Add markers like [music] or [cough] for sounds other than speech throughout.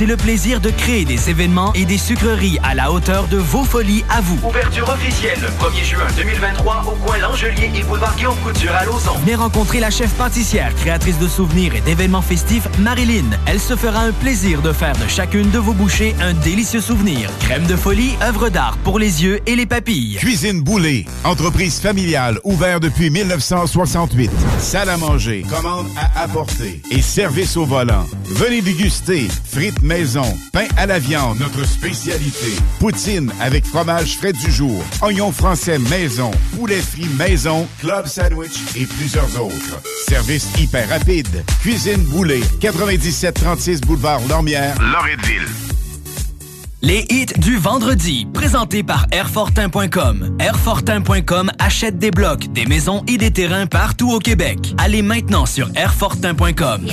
C'est le plaisir de créer des événements et des sucreries à la hauteur de vos folies à vous. Ouverture officielle le 1er juin 2023 au coin L'Angelier et boulevard Guillaume Couture à Lauson. Venez rencontrer la chef pâtissière, créatrice de souvenirs et d'événements festifs, Marilyn. Elle se fera un plaisir de faire de chacune de vos bouchées un délicieux souvenir. Crème de folie, œuvre d'art pour les yeux et les papilles. Cuisine Boulée, entreprise familiale ouverte depuis 1968. Salle à manger, commande à apporter et service au volant. Venez déguster frites maison, pain à la viande, notre spécialité. Poutine avec fromage frais du jour, oignons français maison, poulet frit maison, club sandwich et plusieurs autres. Service hyper rapide. Cuisine Boulée, 9736 boulevard Lormière, Loretteville. Les hits du vendredi, présentés par Airfortin.com. Airfortin.com achète des blocs, des maisons et des terrains partout au Québec. Allez maintenant sur Airfortin.com.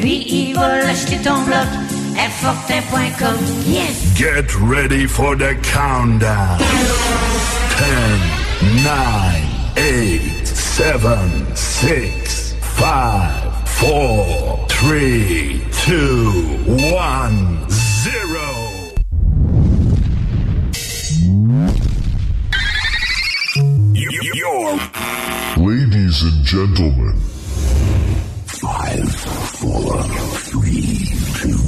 Lui, il va acheter ton bloc. Airfortin.com. Yes! Get ready for the countdown. 10, 9, 8, 7, 6, 5, 4, 3, 2, 1, 0. Your Ladies and gentlemen, five, four, three, two, one.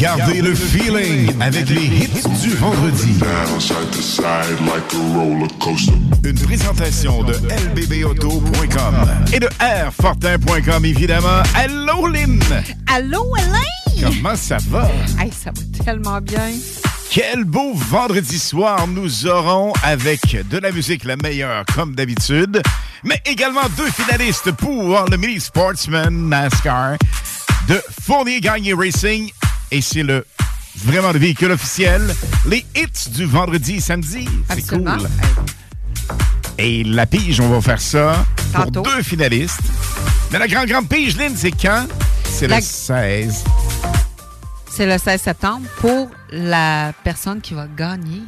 Gardez le feeling avec les hits du vendredi. Une présentation de lbbauto.com et de airfortin.com évidemment. Allô Lynn! Allô Alain! Comment ça va? Hey, ça va tellement bien. Quel beau vendredi soir nous aurons avec de la musique la meilleure comme d'habitude, mais également deux finalistes pour le Mini Sportsman NASCAR de Fournier Gagné Racing et c'est le vraiment le véhicule officiel. Les hits du vendredi et samedi. C'est cool. Et la pige, on va faire ça Tantôt. pour deux finalistes. Mais la grande, grande pige, Lynn, c'est quand? C'est La- le 16. C'est le 16 septembre pour la personne qui va gagner.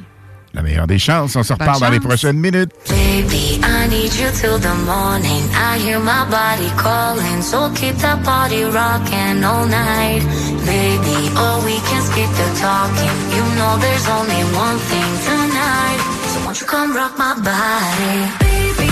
La meilleure des chances. On se reparle dans les prochaines minutes. Baby, I need you till the morning. I hear my body calling, so keep that body rocking all night. Baby, oh, we can skip the talking. You know there's only one thing tonight. So won't you come rock my body? Baby,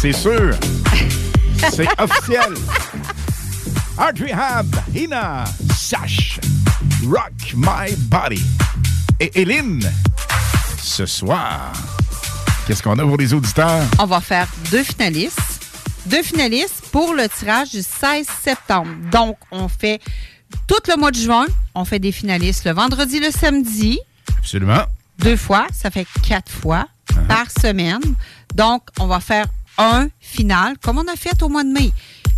c'est sûr. c'est officiel. Art Rehab, Hina, Sash, Rock My Body. Et Éline, ce soir, qu'est-ce qu'on a pour les auditeurs? On va faire deux finalistes. Deux finalistes pour le tirage du 16 septembre. Donc, on fait tout le mois de juin, on fait des finalistes le vendredi, le samedi, Absolument. deux fois, ça fait quatre fois par semaine. Donc, on va faire un final, comme on a fait au mois de mai.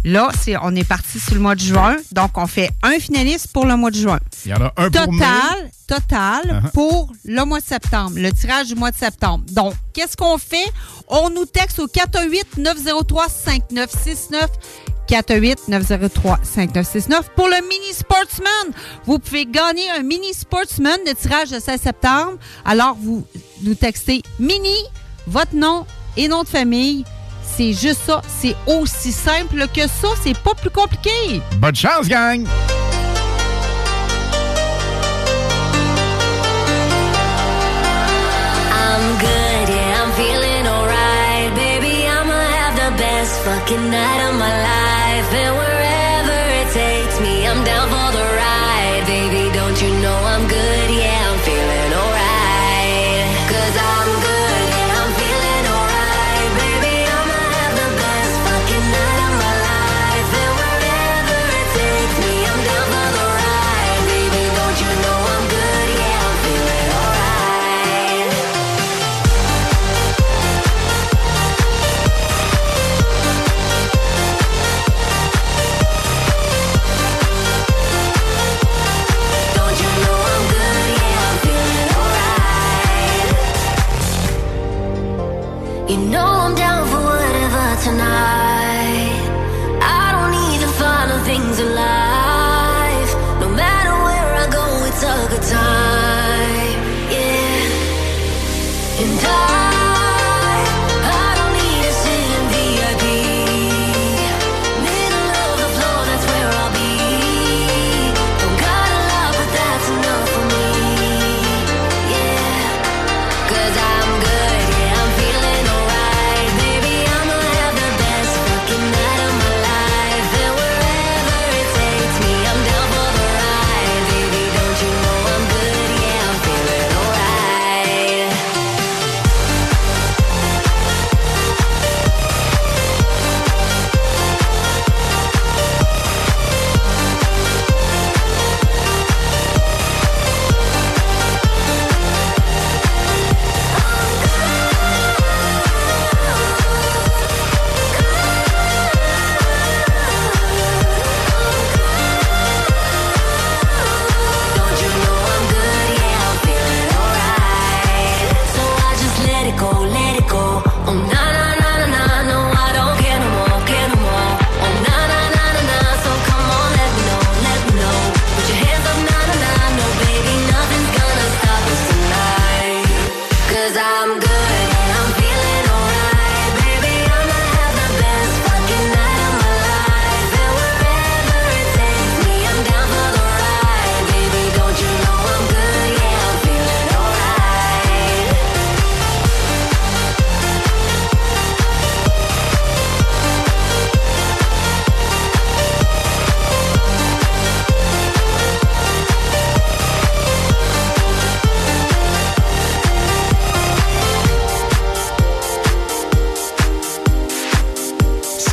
Là, c'est, on est parti sur le mois de juin, donc on fait un finaliste pour le mois de juin. Il y en a un pour mai. Total, total Uh-huh. pour le mois de septembre, le tirage du mois de septembre. Donc, qu'est-ce qu'on fait? On nous texte au 418-903-5969. 418-903-5969 pour le mini sportsman. Vous pouvez gagner un mini sportsman de tirage le 16 septembre. Alors, vous nous textez mini, votre nom et nom de famille. C'est juste ça. C'est aussi simple que ça. C'est pas plus compliqué. Bonne chance, gang! I'm good, yeah, I'm feeling alright. Baby, I'ma have the best fucking night of my life. And wherever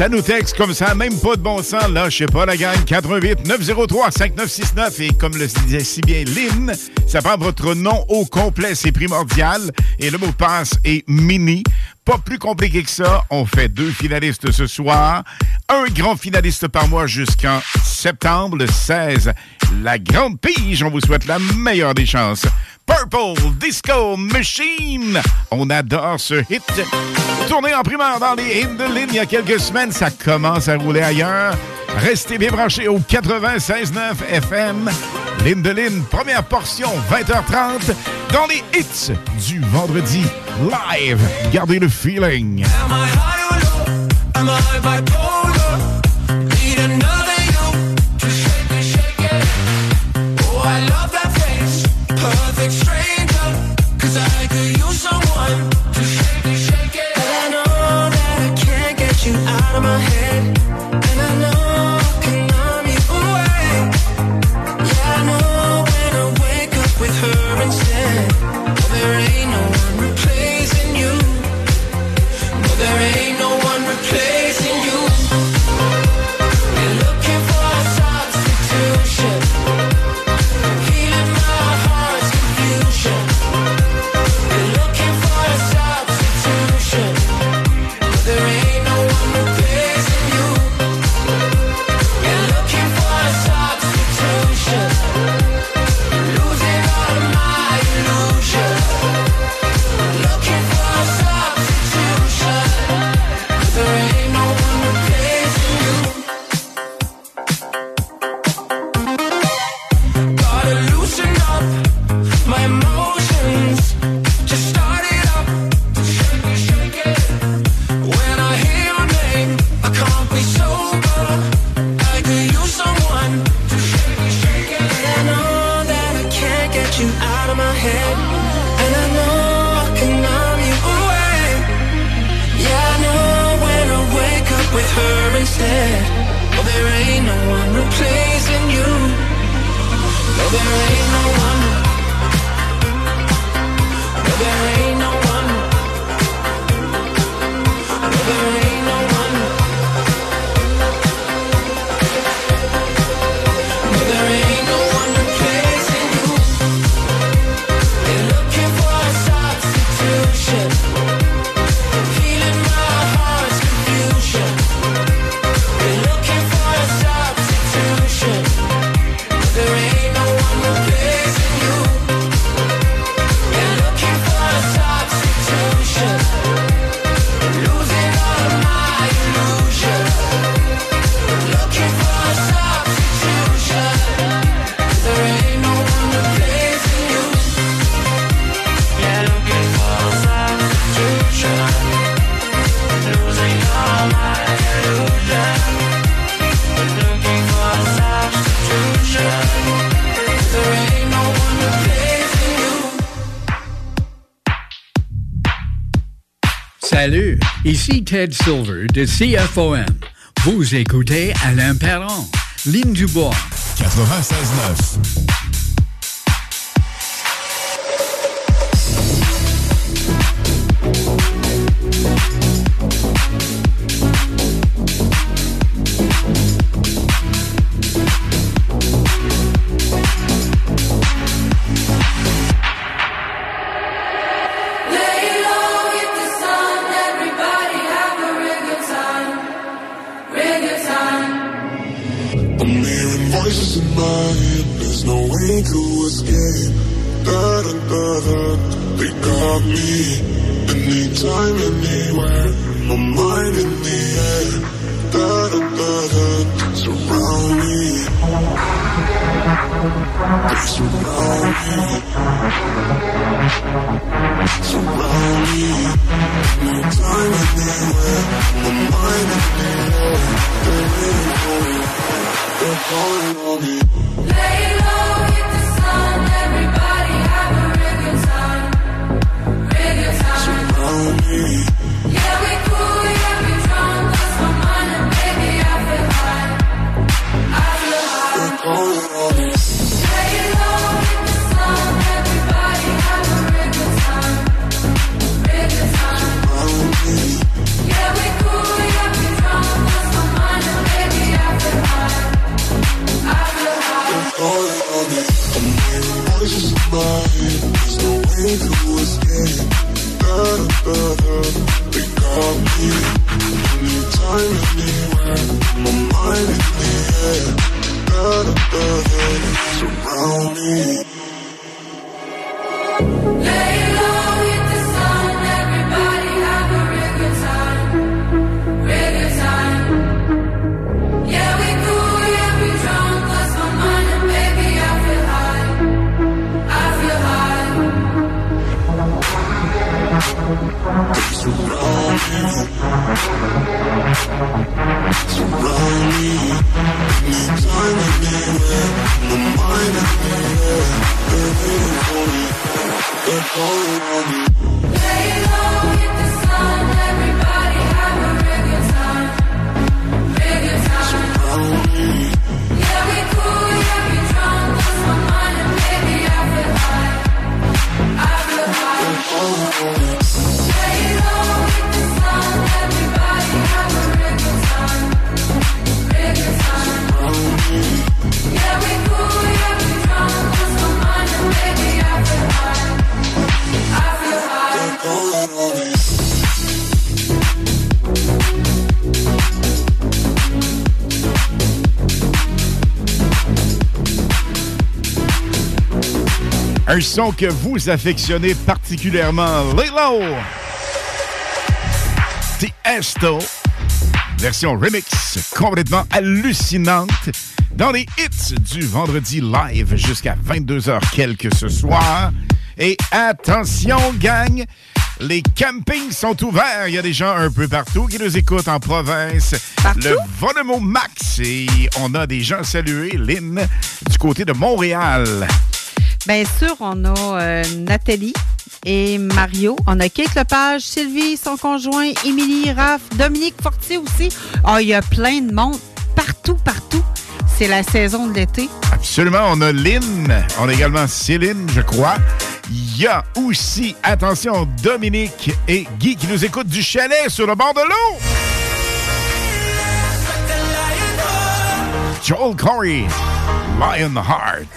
Ça nous texte comme ça, même pas de bon sens. Là, je sais pas, la gang. 88 903 5969. Et comme le disait si bien Lynn, ça prend votre nom au complet. C'est primordial. Et le mot de passe est mini. Pas plus compliqué que ça. On fait deux finalistes ce soir. Un grand finaliste par mois jusqu'en septembre, le 16. La grande pige. On vous souhaite la meilleure des chances. Purple Disco Machine. On adore ce hit. Tourné en primeur dans les hymnes de ligne il y a quelques semaines, ça commence à rouler ailleurs. Restez bien branchés au 96.9 FM. L'hymne de ligne, première portion, 20h30, dans les hits du vendredi live. Gardez le feeling. Am I high or low? Am I out of my head. Ted Silver de CFOM. Vous écoutez Alain Perron, Ligne Dubois. 96.9. Un son que vous affectionnez particulièrement, Lilo. Tiesto. Version remix complètement hallucinante dans les hits du vendredi live jusqu'à 22h quelques ce soir. Et attention, gang, les campings sont ouverts. Il y a des gens un peu partout qui nous écoutent en province. Le volume au max. Et on a des gens salués, Lynn, du côté de Montréal. Bien sûr, on a euh, Nathalie et Mario. On a Kate Lepage, Sylvie, son conjoint, Émilie, Raph, Dominique Fortier aussi. Ah, il y a plein de monde partout, partout. C'est la saison de l'été. Absolument. On a Lynn. On a également Céline, je crois. Il y a aussi, attention, Dominique et Guy qui nous écoutent du chalet sur le bord de l'eau. Joel Corey, Lionheart.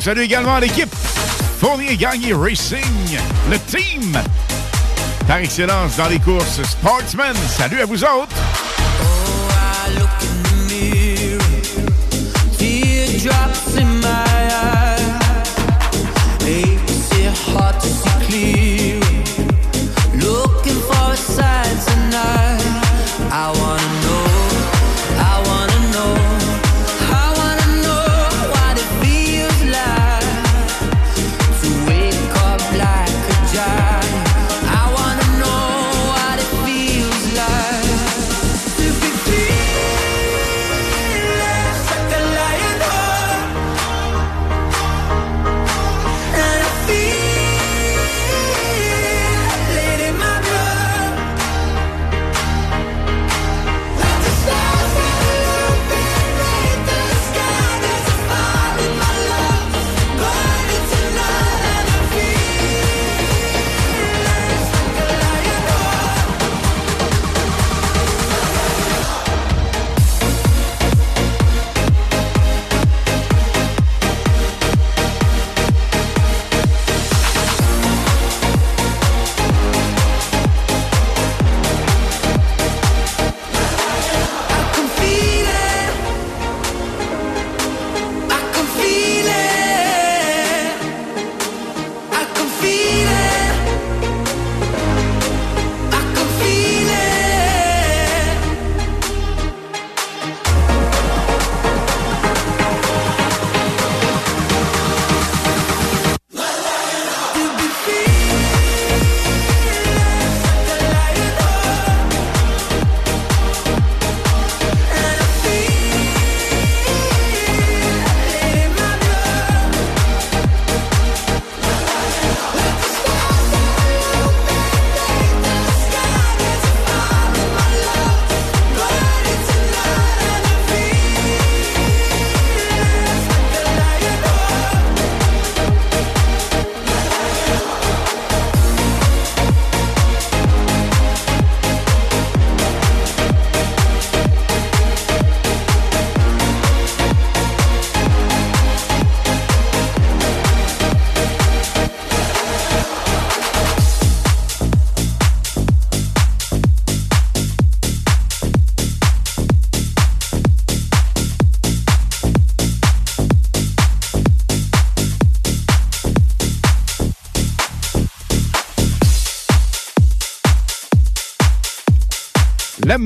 On salue également l'équipe Fournier Gagné Racing, le team par excellence dans les courses Sportsman. Salut à vous autres!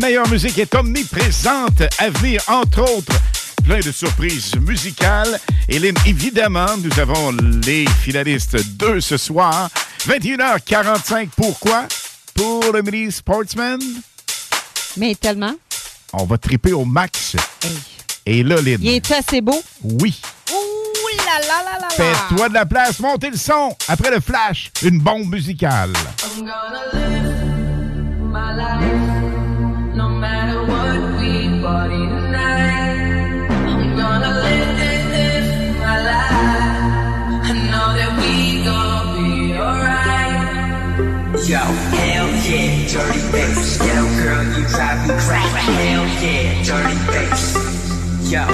Meilleure musique est omniprésente. À venir, entre autres, plein de surprises musicales. Et Lynn, évidemment, nous avons les finalistes de ce soir. 21h45, pourquoi? Pour le mini Sportsman. Mais tellement. On va triper au max. Et là, Lynn. Il est assez beau. Oui. Ouh là là là là là. Fais-toi de la place, montez le son. Après le flash, une bombe musicale. I'm gonna live my life matter what we party tonight. I'm gonna live my life. I know that we gon' be alright. Yo, hell yeah, dirty bass. Yo, girl, you drive me crazy. Hell yeah, dirty bass. Yo,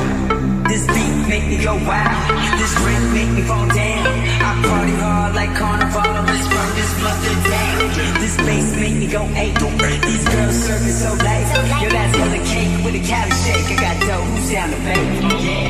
this beat make me go wild. This drink make me fall down. I party hard like carnival. Let's burn this mustard down. This bass make me go eight. These girls serving so late. Yo, that's for the cake with a Cali shake. I got dough. Who's down to pay? Yeah.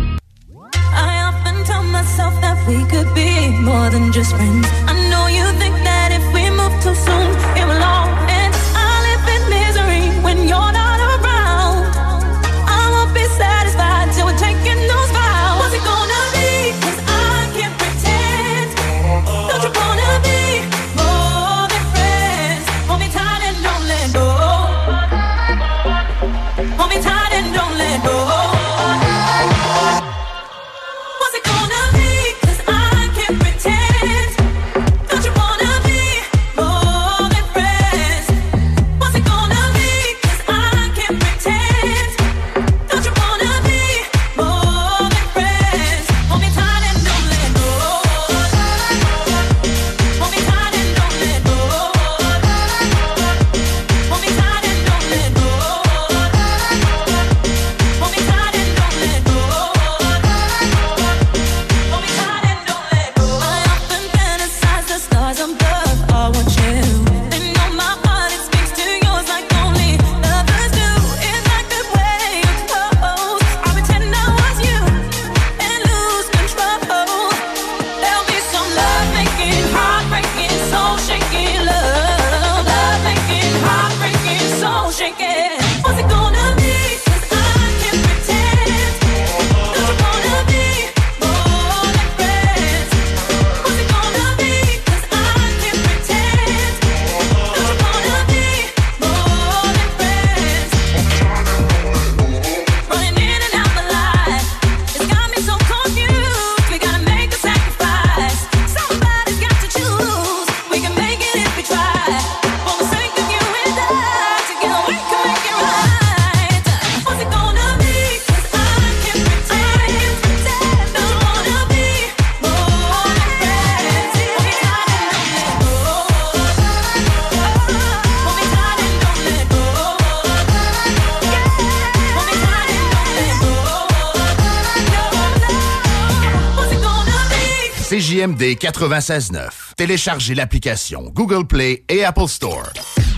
96.9. Téléchargez l'application Google Play et Apple Store.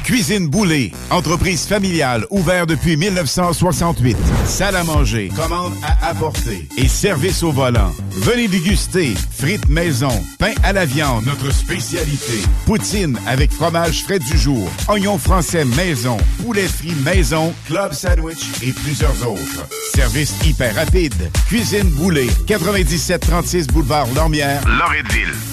Cuisine Boulée, entreprise familiale ouverte depuis 1968. Salle à manger, commande à apporter et service au volant. Venez déguster frites maison, pain à la viande, notre spécialité. Poutine avec fromage frais du jour, oignons français maison, poulet frit maison, club sandwich et plusieurs autres. Service hyper rapide. Cuisine Boulée, 9736 boulevard Lormière, Loretteville.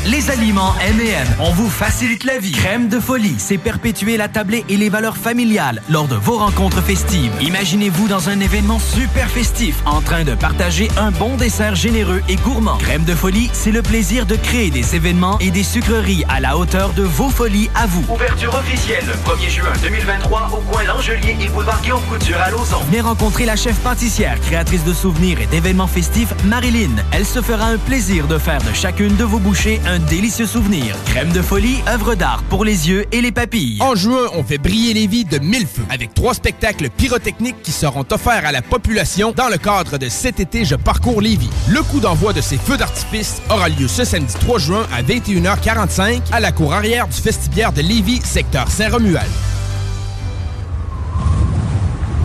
Les aliments M&M, on vous facilite la vie. Crème de folie, c'est perpétuer la tablée et les valeurs familiales lors de vos rencontres festives. Imaginez-vous dans un événement super festif en train de partager un bon dessert généreux et gourmand. Crème de folie, c'est le plaisir de créer des événements et des sucreries à la hauteur de vos folies à vous. Ouverture officielle le 1er juin 2023 au coin L'Angelier et boulevard Guillaume Couture à Lauson. Venez rencontrer la chef pâtissière, créatrice de souvenirs et d'événements festifs, Marilyn. Elle se fera un plaisir de faire de chacune de vos bouchées un délicieux souvenir. Crème de folie, œuvre d'art pour les yeux et les papilles. En juin, on fait briller les vies de mille feux avec trois spectacles pyrotechniques qui seront offerts à la population dans le cadre de cet été Je parcours Lévis. Le coup d'envoi de ces feux d'artifice aura lieu ce samedi 3 juin à 21h45 à la cour arrière du vestibiaire de Lévis, secteur Saint-Romuald.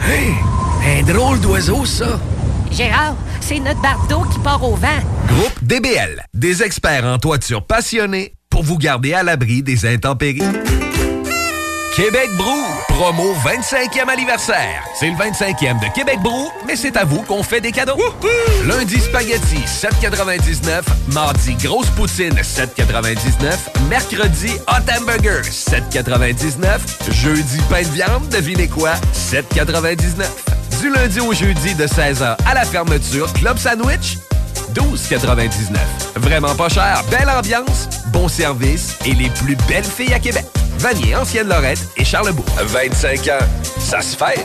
Hey, un drôle d'oiseau, ça. Gérard, c'est notre bardeau qui part au vent. Groupe DBL, des experts en toiture passionnés pour vous garder à l'abri des intempéries. Québec Brou, promo 25e anniversaire. C'est le 25e de Québec Brou, mais c'est à vous qu'on fait des cadeaux. Lundi spaghetti 7,99. Mardi grosse poutine 7,99. Mercredi hot hamburger 7,99. Jeudi pain de viande, devinez quoi 7,99. Du lundi au jeudi de 16h à la fermeture, club sandwich 12,99. Vraiment pas cher, belle ambiance, bon service et les plus belles filles à Québec. Vanier, Ancienne Lorette et Charlebourg. 25 ans, ça se fait.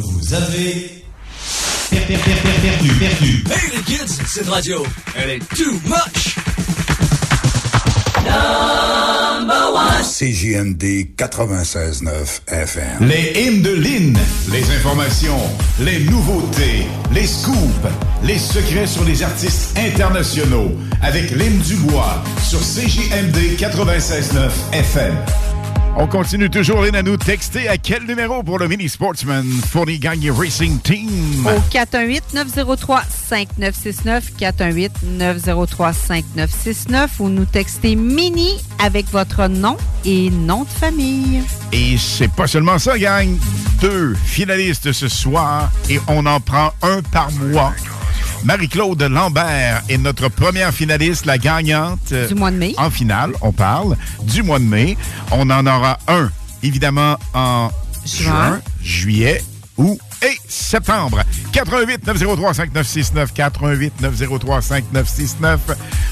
Vous avez per- per- per- per- perdu, perdu. Hey les kids, cette radio, elle est too much. CJMD 96.9 FM. Les hymnes de Lynn, les informations, les nouveautés, les scoops, les secrets sur les artistes internationaux avec Lynn Dubois sur CJMD 96.9 FM. On continue toujours, Lynn, à nous texter à quel numéro pour le Mini Sportsman Fourni Gagne Racing Team? Au 418-903-5969, 418-903-5969, ou nous textez Mini avec votre nom et nom de famille. Et c'est pas seulement ça, gang. Deux finalistes ce soir et on en prend un par mois. Marie-Claude Lambert est notre première finaliste, la gagnante. Du mois de mai. En finale, on parle du mois de mai. On en aura un, évidemment, en juin, juillet, août et septembre. 88 903 5969 88 903 5969.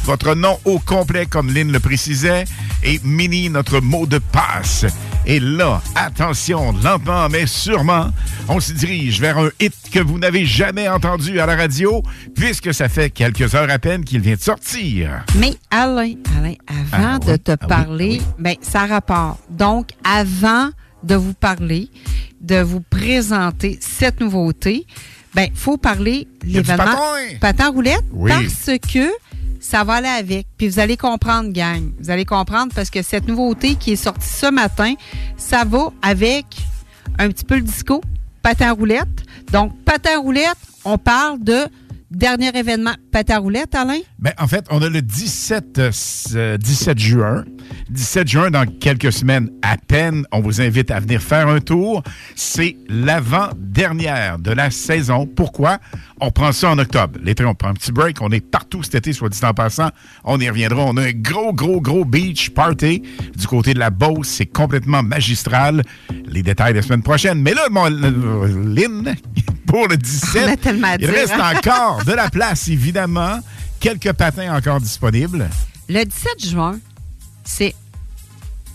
Votre nom au complet, comme Lynn le précisait, et Mini, notre mot de passe. Et là, attention, lentement mais sûrement, on se dirige vers un hit que vous n'avez jamais entendu à la radio, puisque ça fait quelques heures à peine qu'il vient de sortir. Mais Alain, Alain, avant Ah, de oui, te ah oui, parler, ben, ça rapporte. Donc, avant de vous parler, de vous présenter cette nouveauté, ben, faut parler l'événement patin. Patin roulette Oui. parce que ça va aller avec. Puis vous allez comprendre, gang. Vous allez comprendre parce que cette nouveauté qui est sortie ce matin, ça va avec un petit peu le disco, patin roulette. Donc, patin roulette, on parle de dernier événement patin roulette, Alain? Ben, en fait, on a le 17, euh, s- euh, 17 juin. 17 juin, dans quelques semaines à peine, on vous invite à venir faire un tour. C'est l'avant-dernière de la saison. Pourquoi? On prend ça en octobre. L'été, on prend un petit break. On est partout cet été, soit dit en passant. On y reviendra. On a un gros, gros, gros beach party du côté de la Beauce. C'est complètement magistral. Les détails la semaine prochaine. Mais là, mon, euh, Lynn, [laughs] pour le 17, On a tellement à il reste hein? encore de la [laughs] place, évidemment. Quelques patins encore disponibles. Le 17 juin, c'est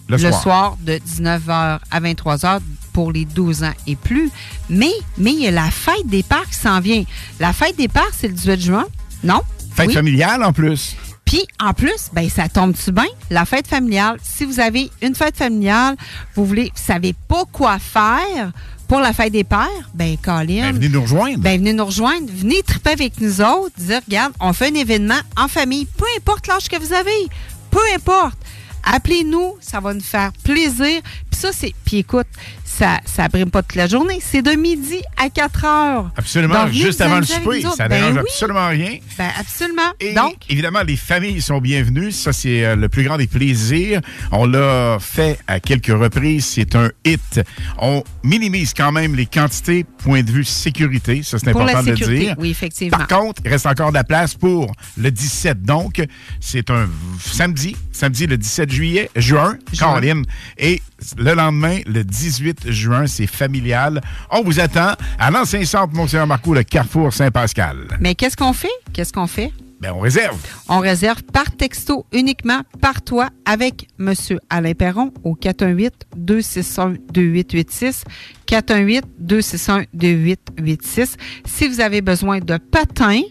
Le soir. de 19h à 23h pour les 12 ans et plus. Mais, mais il y a la fête des parcs qui s'en vient. La fête des parcs, c'est le 18 juin, non? Fête Oui. familiale en plus. Puis, en plus, ben, ça tombe-tu bien? La fête familiale, si vous avez une fête familiale, vous voulez, vous savez pas quoi faire pour la fête des pères, ben, Colin. Ben, venez nous rejoindre. Ben, venez nous rejoindre. Venez triper avec nous autres. Dire, regarde, on fait un événement en famille. Peu importe l'âge que vous avez. Peu importe. Appelez-nous. Ça va nous faire plaisir. Ça, c'est. Puis écoute, ça ça brime pas toute la journée. C'est de midi à 4 heures. Absolument, Donc, juste avant le souper. Ça Ben dérange oui. absolument rien. Ben, absolument. Et Donc, évidemment, les familles sont bienvenues. Ça, c'est euh, le plus grand des plaisirs. On l'a fait à quelques reprises. C'est un hit. On minimise quand même les quantités, point de vue sécurité. Ça, c'est important de le dire. oui, effectivement. Par contre, il reste encore de la place pour le 17. Donc, c'est un samedi, samedi le 17 juillet, juin, Caroline. Et le lendemain, le 18 juin, c'est familial. On vous attend à l'ancien centre Monseigneur Marcoux, le Carrefour Saint-Pascal. Mais qu'est-ce qu'on fait? Qu'est-ce qu'on fait? Ben, on réserve. On réserve par texto uniquement par toi avec M. Alain Perron au 418-261-2886. 418-261-2886. Si vous avez besoin de patins,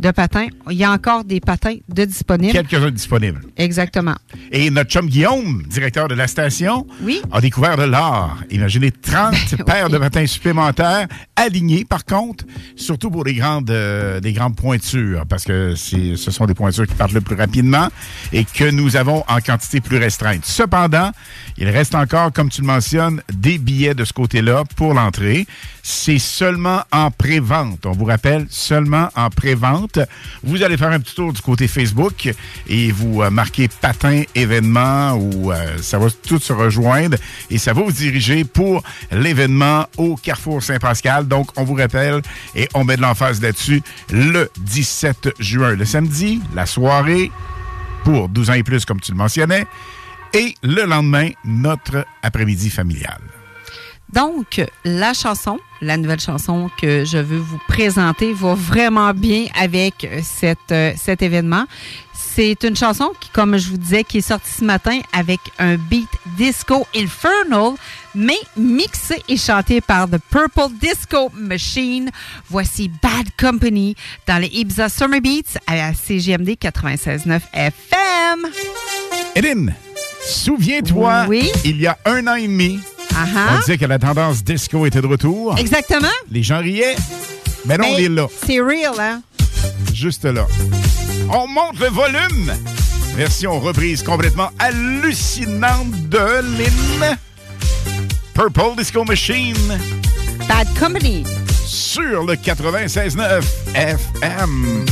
de patins, il y a encore des patins de disponibles. Quelques-uns disponibles. Exactement. Et notre chum Guillaume, directeur de la station, Oui. a découvert de l'art. Imaginez 30 [laughs] paires de patins supplémentaires, alignés par contre, surtout pour les grandes, euh, des grandes pointures, parce que ce sont des pointures qui partent le plus rapidement et que nous avons en quantité plus restreinte. Cependant, il reste encore, comme tu le mentionnes, des billets de ce côté-là pour l'entrée. C'est seulement en pré-vente. On vous rappelle, seulement en pré-vente. Vous allez faire un petit tour du côté Facebook et vous euh, marquez patin événement ou euh, ça va tout se rejoindre et ça va vous diriger pour l'événement au Carrefour Saint-Pascal. Donc, on vous rappelle et on met de l'emphase là-dessus le 17 juin, le samedi, la soirée pour 12 ans et plus, comme tu le mentionnais, et le lendemain, notre après-midi familial. Donc, la chanson, la nouvelle chanson que je veux vous présenter va vraiment bien avec euh, cette, euh, cet événement. C'est une chanson qui, comme je vous disais, qui est sortie ce matin avec un beat disco infernal, mais mixé et chanté par The Purple Disco Machine. Voici Bad Company dans les Ibiza Summer Beats à la CGMD 96.9 FM. Hélène, souviens-toi, il y a un an et demi, Ah-ha. on disait que la tendance disco était de retour. Exactement. Les gens riaient. Mais non, on est là. C'est real, hein? Juste là. On monte le volume. Version reprise complètement hallucinante de Lynn. Purple Disco Machine. Bad Company. Sur le 96.9 FM.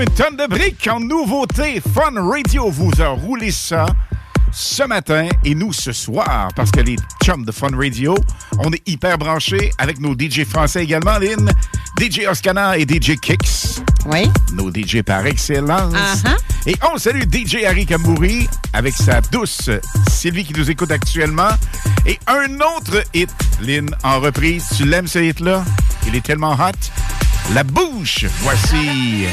Comme une tonne de briques en nouveauté. Fun Radio vous a roulé ça ce matin et nous ce soir parce que les chums de Fun Radio, on est hyper branchés avec nos DJ français également, Lynn, DJ Oscana et DJ Kicks. Oui. Nos DJ par excellence. Uh-huh. Et on salue DJ Harry Kamouri avec sa douce Sylvie qui nous écoute actuellement. Et un autre hit, Lynn, en reprise. Tu l'aimes ce hit-là? Il est tellement hot. La bouche, voici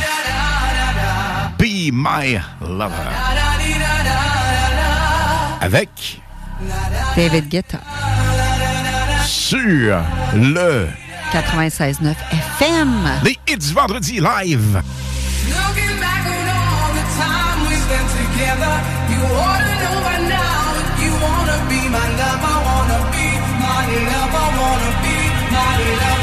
My Lover. Avec David Guetta. sur le 96.9 FM. Les Hits Vendredi Live. My lover, wanna be my lover,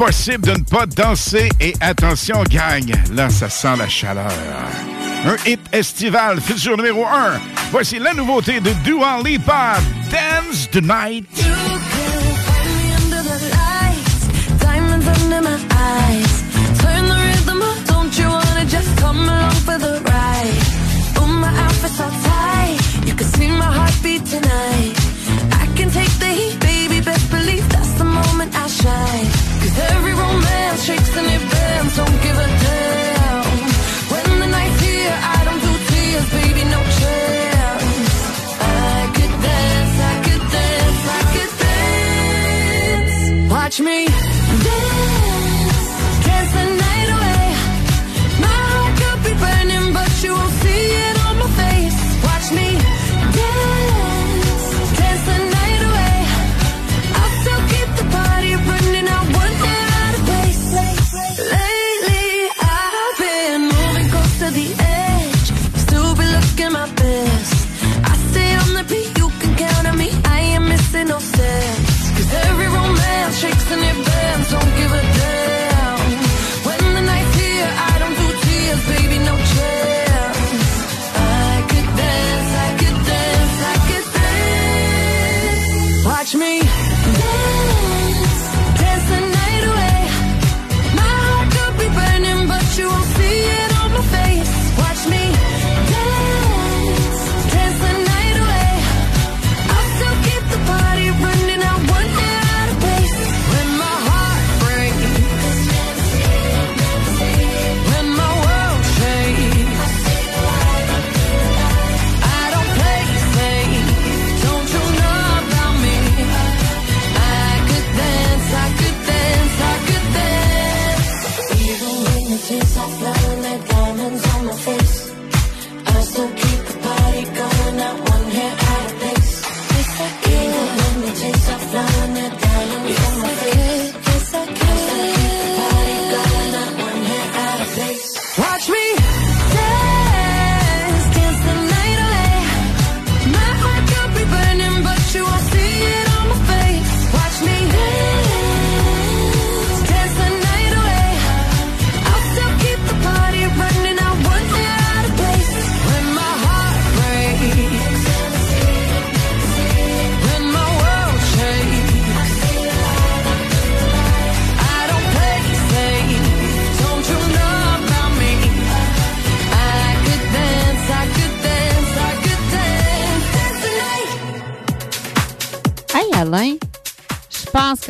Impossible de ne pas danser et attention, gang, là, ça sent la chaleur. Un hit estival, futur numéro 1. Voici la nouveauté de Dua Lipa, Dance the Night.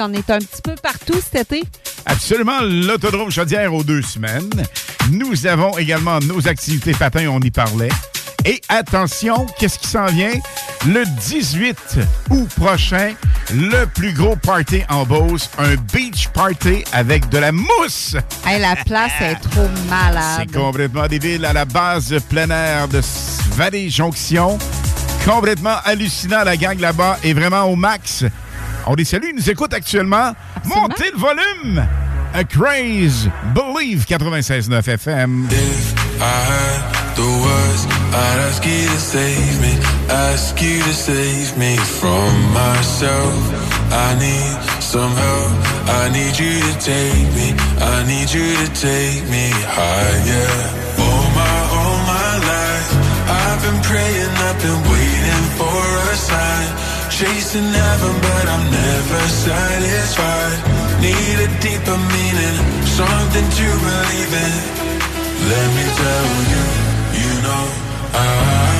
Qu'on est un petit peu partout cet été. Absolument, l'autodrome Chaudière aux deux semaines. Nous avons également nos activités patins, on y parlait. Et attention, qu'est-ce qui s'en vient? Le 18 août prochain, le plus gros party en Beauce, un beach party avec de la mousse. Hey, la place est [laughs] trop malade. C'est complètement débile à la base plein air de Valley Jonction. Complètement hallucinant, la gang là-bas est vraiment au max. On les salue, ils nous écoutent actuellement. Montez le volume! A Craze, Believe 96.9 FM. I had the words, I'd ask you to save me, ask you to save me from myself. I need some help, I need you to take me, I need you to take me higher. All my, all my life, I've been praying, I've been waiting for a sign. Chasing heaven, but I'm never satisfied. Need a deeper meaning, something to believe in. Let me tell you, you know, I,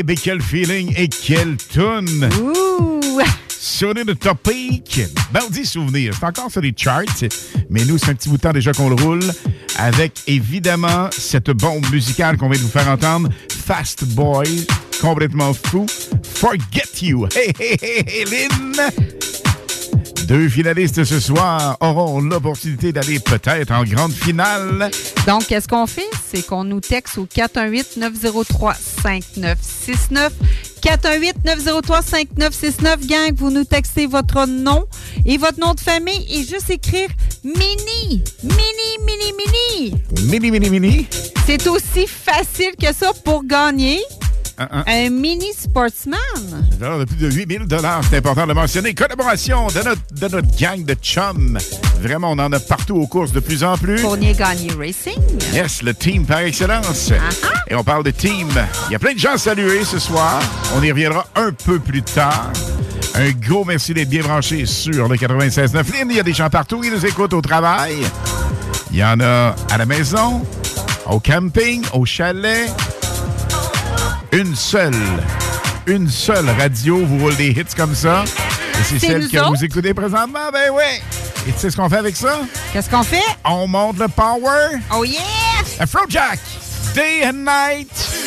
vibe et quel feeling et quelle tune. Ouh! Souvenir de Topic. Ben, on dit souvenir. C'est encore sur les charts. Mais nous, c'est un petit bout de temps déjà qu'on le roule. Avec, évidemment, cette bombe musicale qu'on vient de vous faire entendre. Fast Boy. Complètement fou. Forget You. Hey, hey, hey, hey, Lynn. Deux finalistes ce soir auront l'opportunité d'aller peut-être en grande finale. Donc, qu'est-ce qu'on fait? C'est qu'on nous texte au 418-903-5969. 418-903-5969. Gang, vous nous textez votre nom et votre nom de famille et juste écrire Mini. Mini, mini, mini. Mini, mini, mini. C'est aussi facile que ça pour gagner Un, mini sportsman. Alors, de plus de 8000 c'est important de le mentionner. Collaboration de notre, de notre gang de chums. Vraiment, on en a partout aux courses de plus en plus. Fournier Gagné Racing. Yes, le team par excellence. Et on parle de team. Il y a plein de gens à saluer ce soir. On y reviendra un peu plus tard. Un gros merci d'être bien branché sur le 96.9. Lynn, il y a des gens partout qui nous écoutent au travail. Il y en a à la maison, au camping, au chalet. Une seule, une seule radio vous roule des hits comme ça. Et c'est celle que autres? vous écoutez présentement. Ben oui. Et tu sais ce qu'on fait avec ça? Qu'est-ce qu'on fait? On monte le power. Oh yeah! Afrojack, day and night.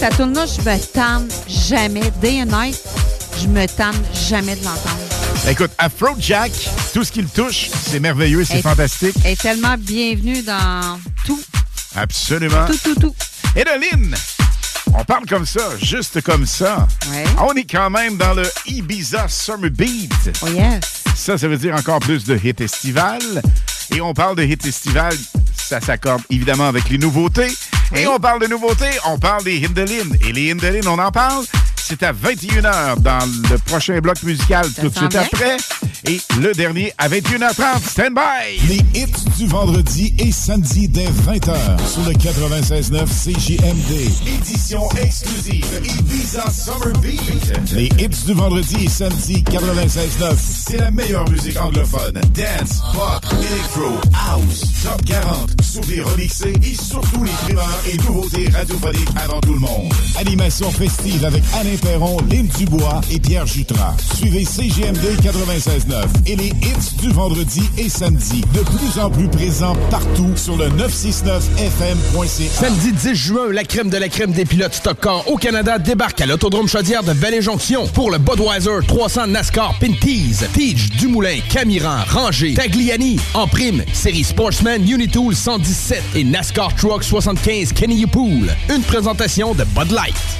Cette tune-là, je me tanne jamais. Day and night, je me tanne jamais de l'entendre. Écoute, Afrojack, tout ce qu'il touche, c'est merveilleux, c'est fantastique. Est tellement bienvenue dans tout. Absolument. Tout, tout, tout. Et de Lynn, on parle comme ça, juste comme ça. On est quand même dans le Ibiza Summer Beat. Oh yes. Ça, ça veut dire encore plus de hit estival. Et on parle de hit estival, ça s'accorde évidemment avec les nouveautés. Et on parle de nouveautés, on parle des Hindelines. Et les Hindelines, on en parle. C'est à 21h dans le prochain bloc musical tout de suite bien. après. Et le dernier à 21h30. Stand by! Les hits du vendredi et samedi dès 20h sur le 96.9 CJMD. Édition exclusive Ibiza Summer Beat. Les hits du vendredi et samedi 96.9. C'est la meilleure musique anglophone. Dance, pop, electro, house, top 40, souvenirs remixés et surtout les primeurs et nouveautés radiophoniques avant tout le monde. Animation festive avec Alain Perron, Lynn Dubois et Pierre Jutras. Suivez CGMD 96.9 et les hits du vendredi et samedi. De plus en plus présents partout sur le 969fm.ca. Samedi 10 juin, la crème de la crème des pilotes Stock Car au Canada débarque à l'Autodrome Chaudière de Vallée-Jonction pour le Budweiser 300 NASCAR Pinties. Tige, Dumoulin, Camiran, Ranger, Tagliani. En prime, série Sportsman Unitool 117 et NASCAR Truck 75 Kenny Pool. Une présentation de Bud Light.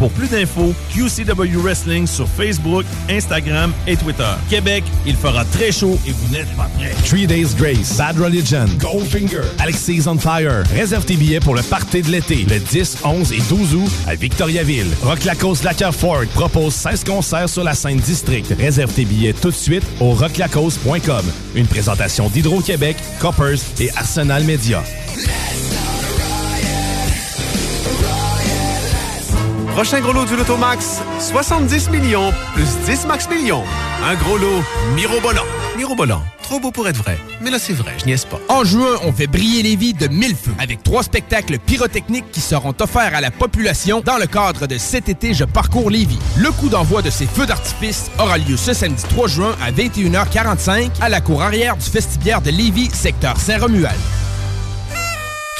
Pour plus d'infos, QCW Wrestling sur Facebook, Instagram et Twitter. Québec, il fera très chaud et vous n'êtes pas prêts. Three Days Grace, Bad Religion, Goldfinger, Alexis on Fire. Réserve tes billets pour le party de l'été, le 10, 11 et 12 août à Victoriaville. Rock Lacoste Lacker Ford propose 16 concerts sur la scène district. Réserve tes billets tout de suite au rocklacoste.com. Une présentation d'Hydro-Québec, Coppers et Arsenal Media. Prochain gros lot du Lotomax, 70 millions plus 10 max millions. Un gros lot mirobolant. Mirobolant, trop beau pour être vrai. Mais là, c'est vrai, je niaise pas. En juin, on fait briller les vies de mille feux avec trois spectacles pyrotechniques qui seront offerts à la population dans le cadre de cet été Je parcours Lévis. Le coup d'envoi de ces feux d'artifice aura lieu ce samedi 3 juin à 21h45 à la cour arrière du vestibiaire de Lévis, secteur Saint-Romuald.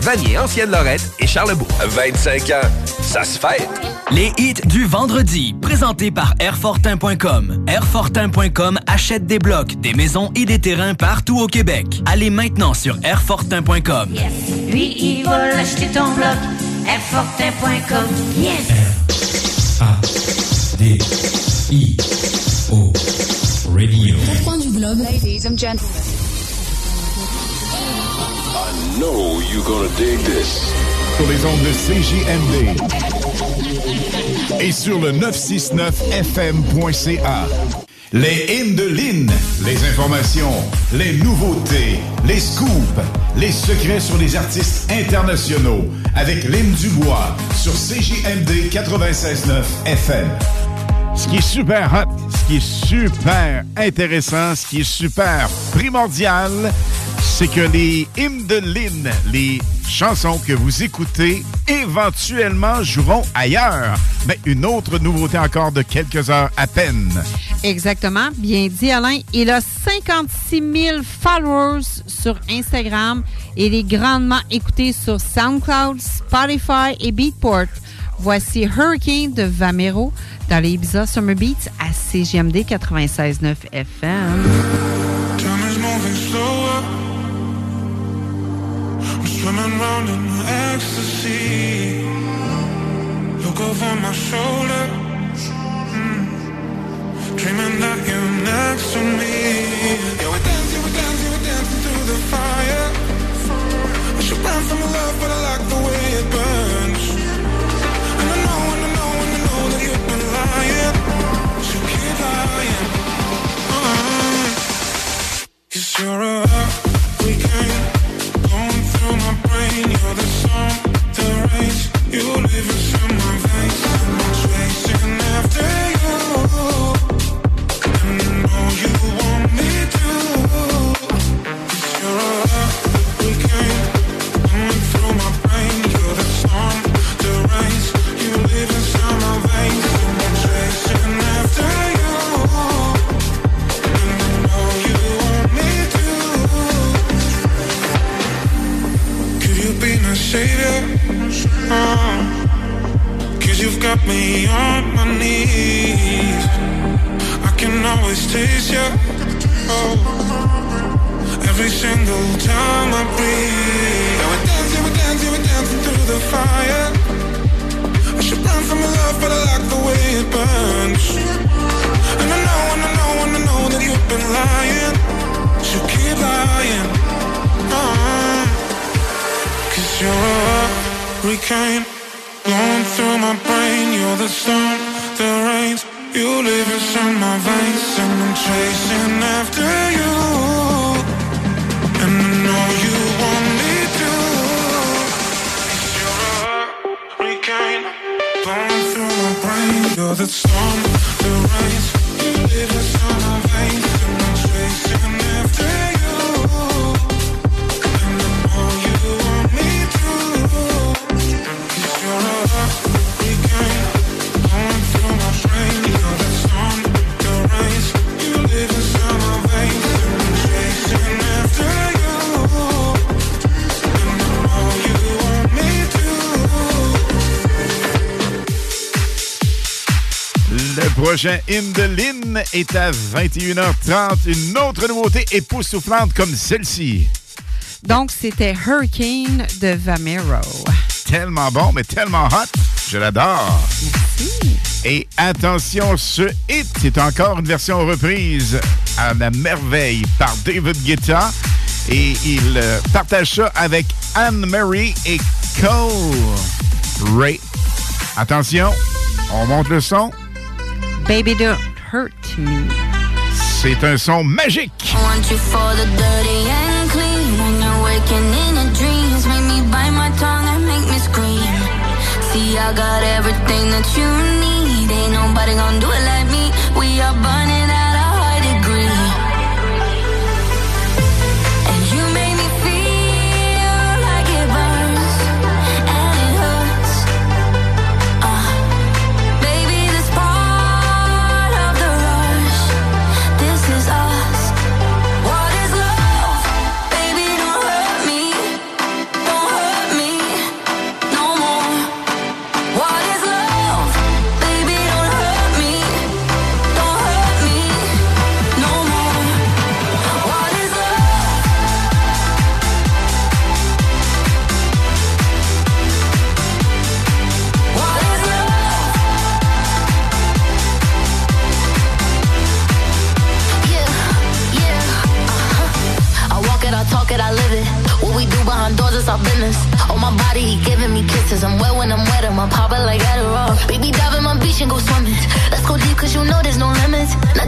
Vanier, Ancienne Lorette et Charlebourg. 25 ans, ça se fait. Les hits du vendredi, présentés par Airfortin.com. Airfortin.com achète des blocs, des maisons et des terrains partout au Québec. Allez maintenant sur Airfortin.com. Lui, il va l'acheter ton bloc. Airfortin.com. Yes! A D I O Radio. Du globe. Ladies and gentlemen. Know you're gonna dig this. Sur les ondes de CJMD. Et sur le 969fm.ca. Les hymnes de Lynn, les informations, les nouveautés, les scoops, les secrets sur les artistes internationaux avec Lynn Dubois sur CJMD 96.9 FM. Ce qui est super hot, ce qui est super intéressant, ce qui est super primordial, c'est que les hymnes de Lynn, les chansons que vous écoutez, éventuellement joueront ailleurs. Mais une autre nouveauté encore de quelques heures à peine. Exactement. Bien dit, Alain. Il a 56 000 followers sur Instagram et il est grandement écouté sur SoundCloud, Spotify et Beatport. Voici Hurricane de Vamero dans les Ibiza Summer Beats à CGMD 96.9 FM. Swimming round in ecstasy. Look over my shoulder. Mm. Dreaming that you're next to me. Yeah, we're dancing, we're dancing, we're dancing through the fire. I should run from love, but I like the way it burns. You live inside my veins I'm chasing after you Cause you've got me on my knees. I can always taste you. Oh, every single time I breathe. Yeah, we're dancing, we're dancing, we're dancing through the fire. I should run from your love, but I like the way it burns. And I know, and I know, and I know that you've been lying. So keep lying. Uh-uh. Cause you're hurricane Blowing through my brain You're the storm, the rains. You live inside my veins And I'm chasing after you. And I know you want me to you're a hurricane. Blowing through my brain You're the storm, the rains. You live inside my veins prochain Lynn est à 21h30. Une autre nouveauté époustouflante comme celle-ci. Donc, c'était Hurricane de Vamero. Tellement bon, mais tellement hot. Je l'adore. Et attention, ce hit, c'est encore une version reprise à la merveille par David Guetta. Et il euh, partage ça avec Anne-Marie et Cole Ray. Attention, on monte le son. Baby Don't Hurt Me. C'est un son magique. I want you for the dirty and clean. When you're waking in your dreams, make me bite my tongue and make me scream. See, I got everything that you need. Ain't nobody gonna do it like me. We are burning body, he giving me kisses. I'm wet when I'm wet, I'm popping like Adderall. Baby, dive in my beach and go swimming. Let's go deep, cause you know there's no limits. Nothing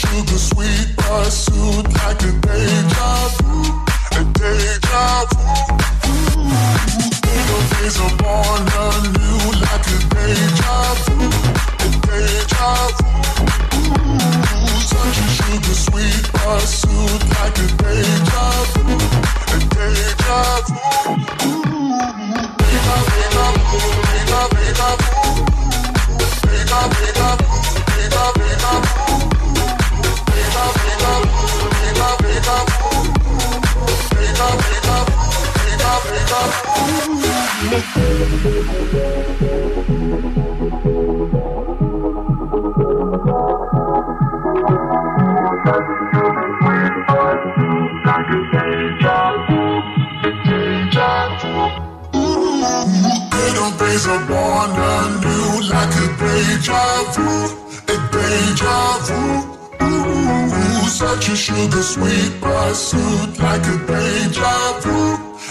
sugar sweet pursuit like a deja sweet pursuit like a deja vu,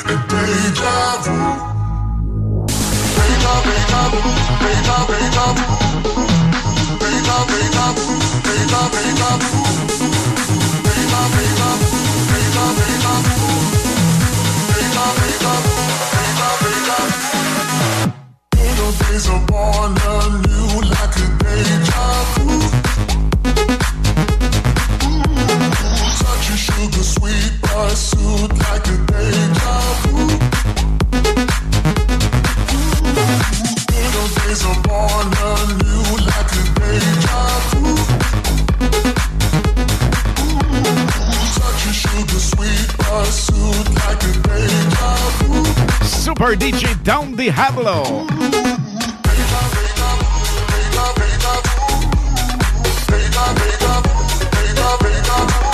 a deja vu break up, break up, break up, break up, break up, break up.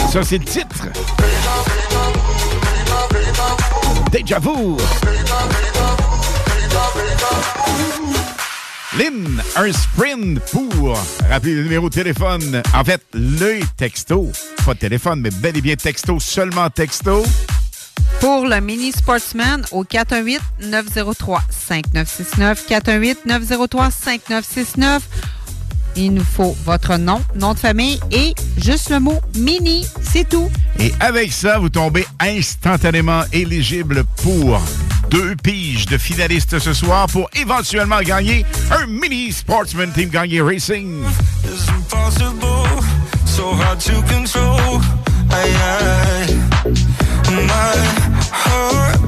Ça, c'est le titre. Déjà vous. Lynn, un sprint pour rappeler le numéro de téléphone. En fait, le texto. Pas de téléphone, mais bel et bien texto, seulement texto. Pour le Mini Sportsman au 418-903-5969. 418-903-5969. Il nous faut votre nom, nom de famille et juste le mot mini, c'est tout. Et avec ça, vous tombez instantanément éligible pour deux piges de finalistes ce soir pour éventuellement gagner un mini Sportsman Team Gagné Racing. so hard to control. Aye, aye. My heart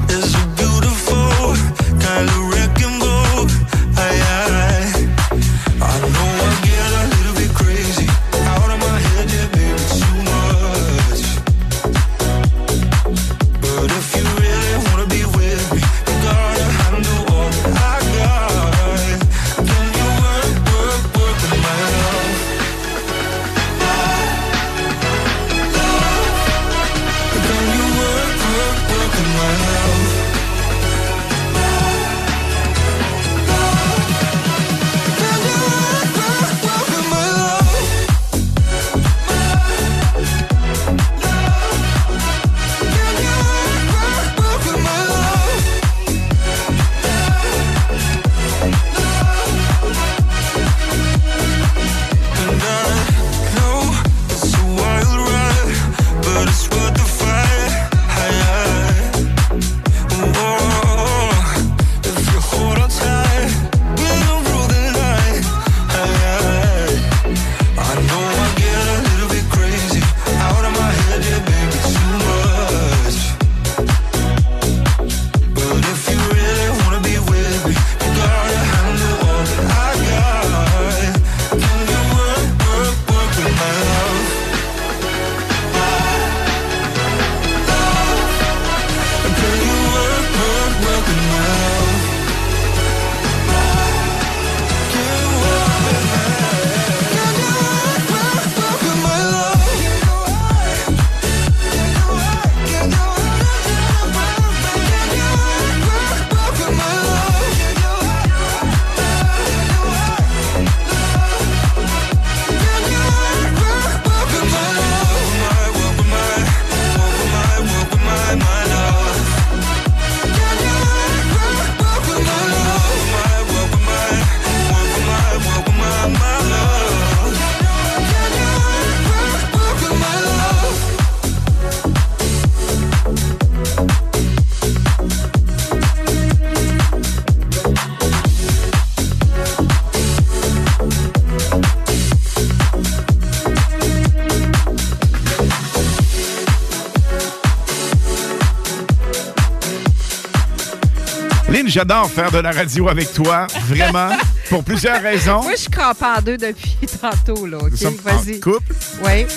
j'adore faire de la radio avec toi, vraiment, [laughs] pour plusieurs raisons. Moi, je suis crampée en deux depuis [laughs] tantôt, là. OK, vas-y. couple. Oui.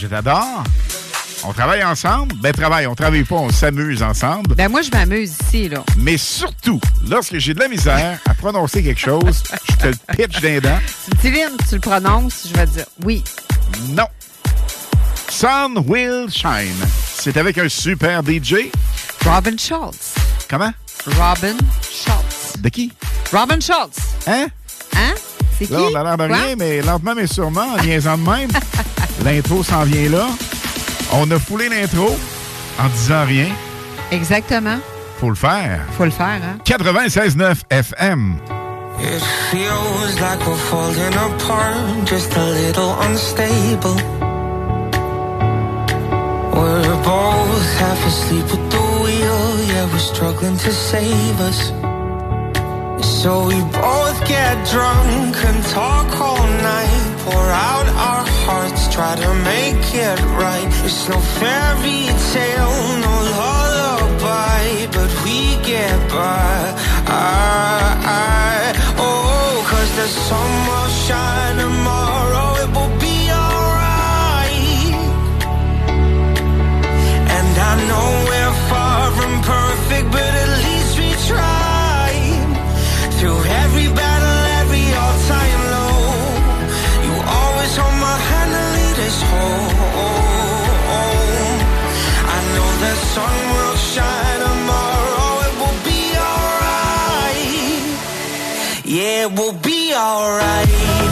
Je t'adore. On travaille ensemble? Ben, travaille, on travaille pas, on s'amuse ensemble. Ben, moi, je m'amuse ici, là. Mais surtout, lorsque j'ai de la misère à prononcer quelque chose, [laughs] je te le pitch d'un dent. Tu me tu le prononces, je vais dire oui. Non. Sun Will Shine. C'est avec un super DJ. Robin Schultz. Comment? Robin Schultz. De qui? Robin Schultz. Hein? Hein? C'est qui? Là, on a l'air de Quoi? rien, mais lentement mais sûrement, en niaisant de même. [laughs] L'intro s'en vient là. On a foulé l'intro en disant rien. Exactement. Faut le faire. Faut le faire, hein? 96.9 FM. It feels like we're falling apart, just a little unstable. We're both half asleep at the wheel, yeah, we're struggling to save us. So we both get drunk and talk all night, pour out our hearts, try to make it right. It's no fairy tale, no lullaby, but we get by. I, I, oh, cause the sun will shine know we're far from perfect, but at least we. Through every battle, every all-time low, you always hold my hand and lead us home. I know the sun will shine tomorrow, it will be alright. Yeah, it will be alright.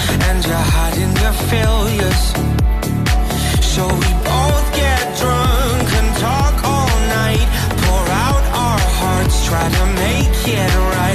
and you're hiding your failures. So we both get drunk and talk all night, pour out our hearts, try to make it right.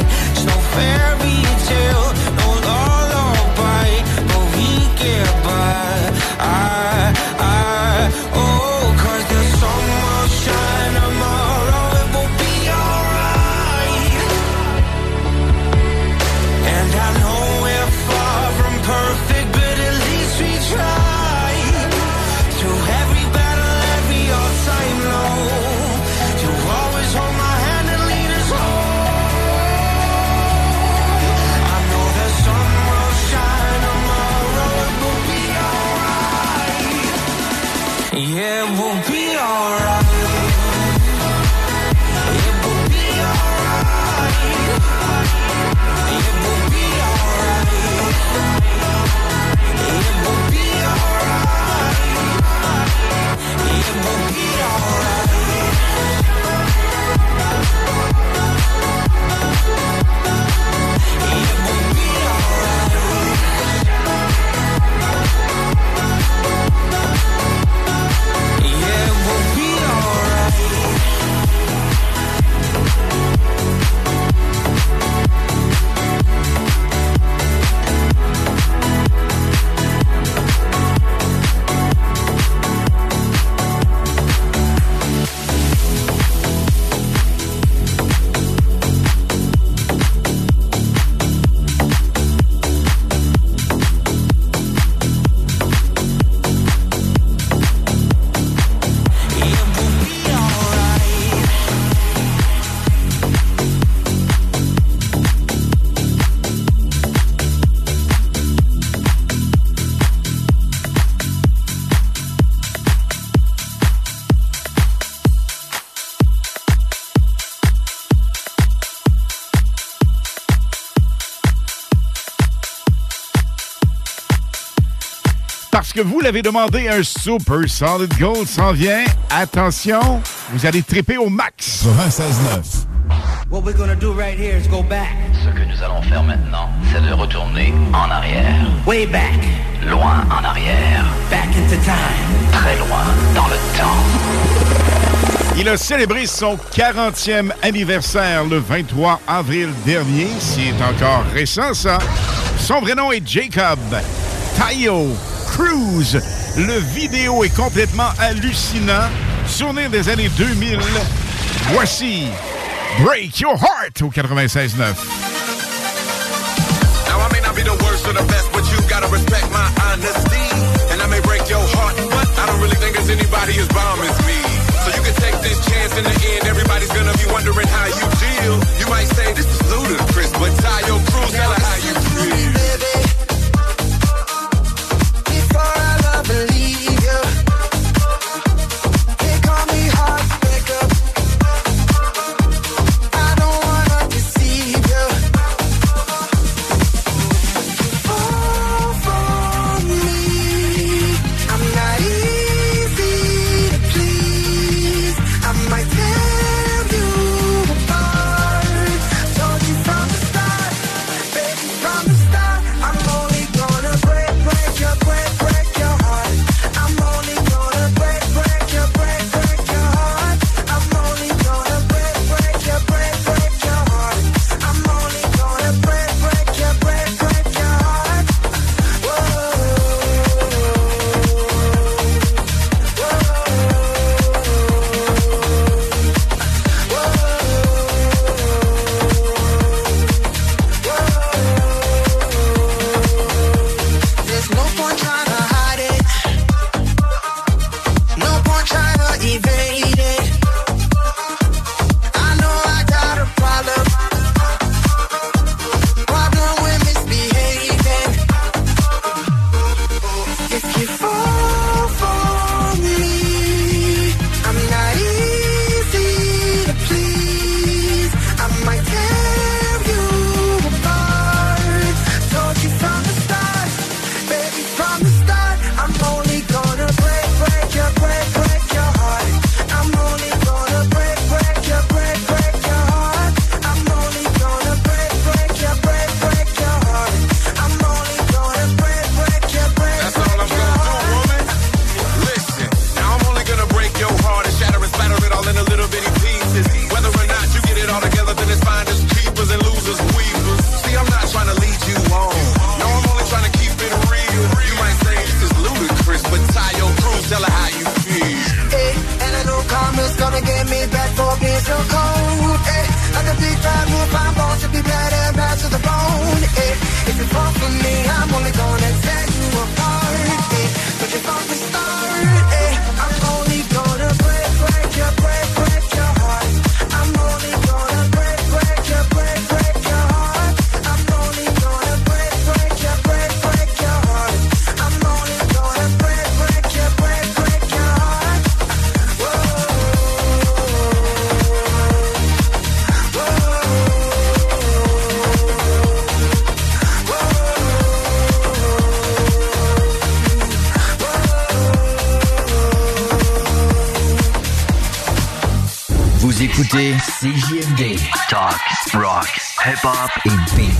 Que vous l'avez demandé, un Super Solid Gold s'en vient. Attention, vous allez triper au max. 96.9. What we're gonna do right here is go back. Ce que nous allons faire maintenant, c'est de retourner en arrière. Way back. Loin en arrière. Back into time. Très loin dans le temps. Il a célébré son 40e anniversaire le 23 avril dernier. C'est encore récent, ça. Son vrai nom est Jacob Tayo Cruz. Le vidéo est complètement hallucinant. Souvenir des années 2000. Voici Break Your Heart au 96.9. Now I may not be the worst or the best, but you gotta respect my honesty. And I may break your heart, but I don't really think there's anybody as bomb as me. So you can take this chance in the end. Everybody's gonna be wondering how you feel. You might say this is ludicrous, but tie your cruise, tell her how you feel.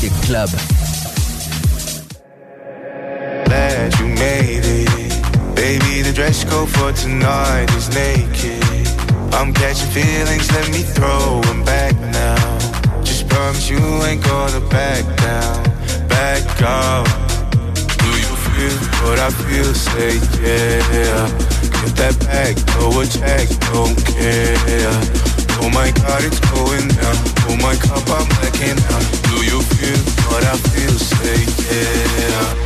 The club. Glad you made it. Baby, the dress code for tonight is naked. I'm catching feelings, let me throw 'em back now. Just promise you ain't gonna back down, back up. Do you feel what I feel? Say yeah. Get that back, throw a check, don't care. Oh my god, it's going down. Oh my cup, I'm blacking out. Do you feel what I feel? Say yeah.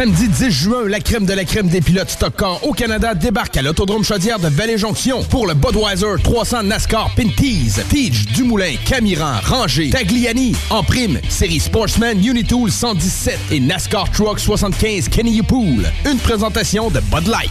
Samedi 10 juin, la crème de la crème des pilotes Stock au Canada débarque à l'Autodrome Chaudière de Vallée-Jonction pour le Budweiser 300 NASCAR Pinties. Tige, Dumoulin, Camiran, Ranger, Tagliani. En prime, série Sportsman Unitool 117 et NASCAR Truck 75 Kenny Pool. Une présentation de Bud Light.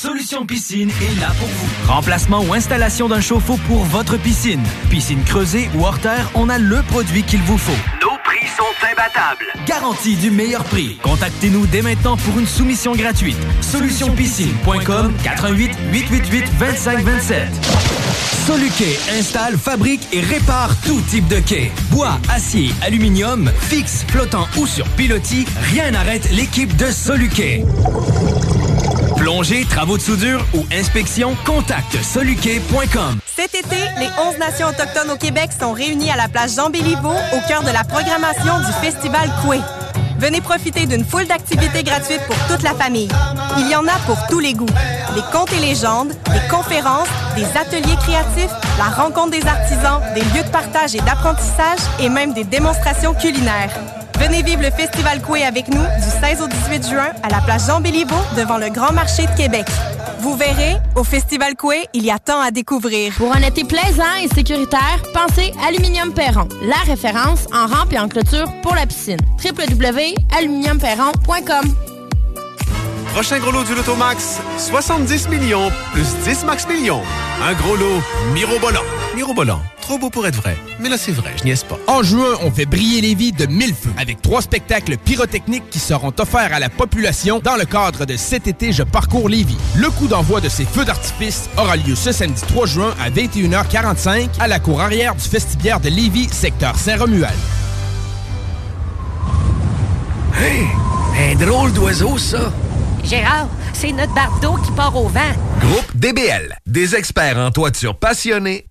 Solution Piscine est là pour vous. Remplacement ou installation d'un chauffe-eau pour votre piscine. Piscine creusée ou hors terre, on a le produit qu'il vous faut. Nos prix sont imbattables. Garantie du meilleur prix. Contactez-nous dès maintenant pour une soumission gratuite. Solutionpiscine.com 88 888 2527. Soluquet installe, fabrique et répare tout type de quai. Bois, acier, aluminium, fixe, flottant ou sur pilotis, rien n'arrête l'équipe de Soluquet. Plongée, travaux de soudure ou inspection, contacte soluquet.com. Cet été, les 11 nations autochtones au Québec sont réunies à la place Jean Béliveau au cœur de la programmation du Festival Coué. Venez profiter d'une foule d'activités gratuites pour toute la famille. Il y en a pour tous les goûts. Des contes et légendes, des conférences, des ateliers créatifs, la rencontre des artisans, des lieux de partage et d'apprentissage et même des démonstrations culinaires. Venez vivre le Festival Coué avec nous du 16 au 18 juin à la place Jean Béliveau devant le Grand Marché de Québec. Vous verrez, au Festival Coué, il y a tant à découvrir. Pour un été plaisant et sécuritaire, pensez Aluminium Perron, la référence en rampe et en clôture pour la piscine. www.aluminiumperron.com Prochain gros lot du Lotomax, 70 millions plus 10 max millions. Un gros lot mirobolant. Mirobolant, trop beau pour être vrai. Mais là, c'est vrai, je niaise pas. En juin, on fait briller les vies de mille feux avec trois spectacles pyrotechniques qui seront offerts à la population dans le cadre de cet été Je parcours Lévis. Le coup d'envoi de ces feux d'artifice aura lieu ce samedi 3 juin à 21h45 à la cour arrière du vestibiaire de Lévis, secteur Saint-Romuald. Hey, un drôle d'oiseau, ça. Gérard, c'est notre bardeau qui part au vent. Groupe DBL, des experts en toiture passionnés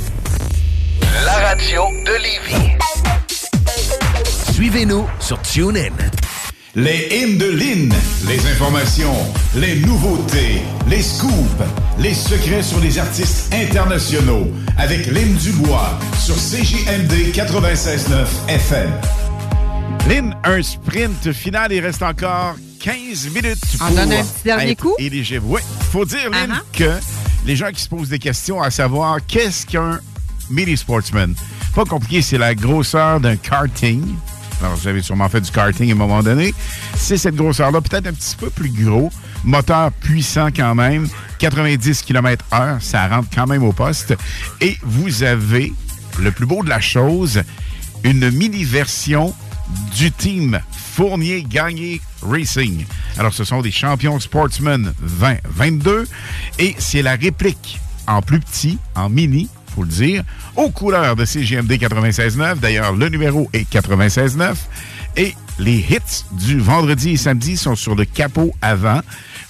La radio de Lévis. Suivez-nous sur TuneIn. Les hymnes de Lynn, les informations, les nouveautés, les scoops, les secrets sur les artistes internationaux avec Lynn Dubois sur CJMD 96.9 FM. Lynn, un sprint final. Il reste encore 15 minutes On pour donne un petit dernier être coup? éligible. Oui, faut dire, Lynn, Uh-huh. que les gens qui se posent des questions à savoir qu'est-ce qu'un mini sportsman. Pas compliqué, c'est la grosseur d'un karting. Alors, vous avez sûrement fait du karting à un moment donné. C'est cette grosseur-là, peut-être un petit peu plus gros. Moteur puissant quand même. 90 km heure, ça rentre quand même au poste. Et vous avez, le plus beau de la chose, une mini-version du team Fournier Gagné Racing. Alors, ce sont des champions Sportsman 2022 et c'est la réplique en plus petit, en mini, faut le dire, aux couleurs de CGMD 96.9. D'ailleurs, le numéro est 96.9. Et les hits du vendredi et samedi sont sur le capot avant.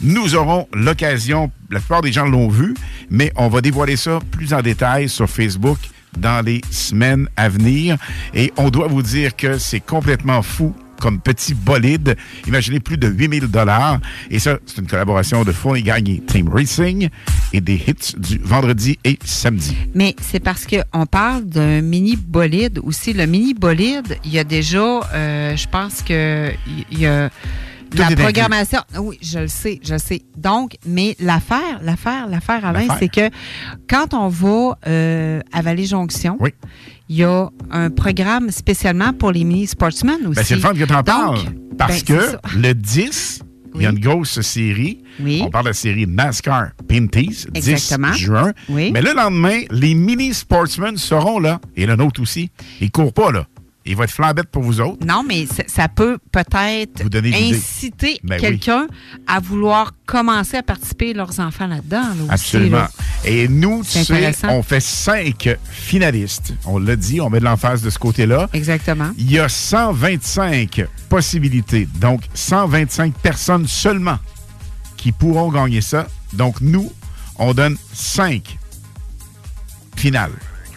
Nous aurons l'occasion, la plupart des gens l'ont vu, mais on va dévoiler ça plus en détail sur Facebook dans les semaines à venir. Et on doit vous dire que c'est complètement fou comme petit bolide. Imaginez plus de 8000 dollars. Et ça, c'est une collaboration de Fournier Gagné Team Racing et des hits du vendredi et samedi. Mais c'est parce qu'on parle d'un mini bolide aussi. Le mini bolide, il y a déjà, euh, je pense que il y a la programmation. Oui, je le sais, je le sais. Donc, mais l'affaire, l'affaire, l'affaire, Alain, c'est que quand on va euh, à Vallée-Jonction, il y a un programme spécialement pour les mini sportsmen aussi. Ben, c'est le fun que tu en parles. Parce ben, c'est que le 10, il y a une grosse série. On parle de la série NASCAR Pinties, 10 Exactement. juin. Oui. Mais le lendemain, les mini sportsmen seront là. Et le nôtre aussi. Ils courent pas, là. Il va être flambette pour vous autres. Non, mais ça- peut peut-être inciter Ben oui. quelqu'un à vouloir commencer à participer leurs enfants là-dedans. là, aussi, Absolument. là. Et nous, tu sais, on fait cinq finalistes. On l'a dit, on met de l'emphase de ce côté-là. Exactement. Il y a 125 possibilités. Donc, 125 personnes seulement qui pourront gagner ça. Donc, nous, on donne 5 finales.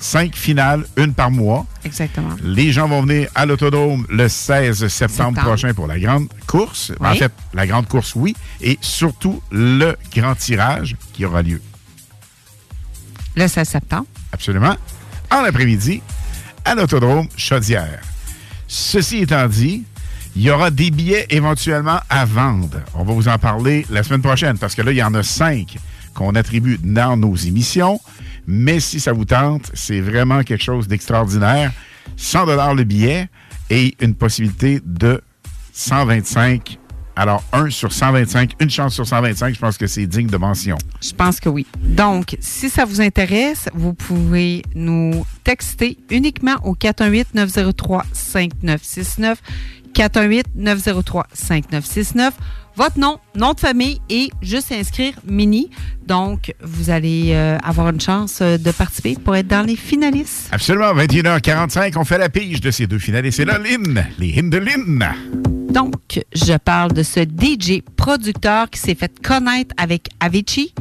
5 finales, une par mois. Exactement. Les gens vont venir à l'Autodrome le 16 septembre, Septembre. prochain pour la grande course. En fait, la grande course, oui. Et surtout, le grand tirage qui aura lieu. Le 16 septembre. Absolument. En après-midi, à l'Autodrome Chaudière. Ceci étant dit, il y aura des billets éventuellement à vendre. On va vous en parler la semaine prochaine parce que là, il y en a cinq qu'on attribue dans nos émissions. Mais si ça vous tente, c'est vraiment quelque chose d'extraordinaire. 100 le billet et une possibilité de 125. Alors, 1 sur 125, une chance sur 125, je pense que c'est digne de mention. Je pense que oui. Donc, si ça vous intéresse, vous pouvez nous texter uniquement au 418-903-5969. 418-903-5969. Votre nom, nom de famille et juste inscrire Mini. Donc, vous allez euh, avoir une chance euh, de participer pour être dans les finalistes. Absolument, 21h45, on fait la pige de ces deux finalistes. C'est là, Lynn, les Lynn. Donc, je parle de ce DJ producteur qui s'est fait connaître avec Avicii,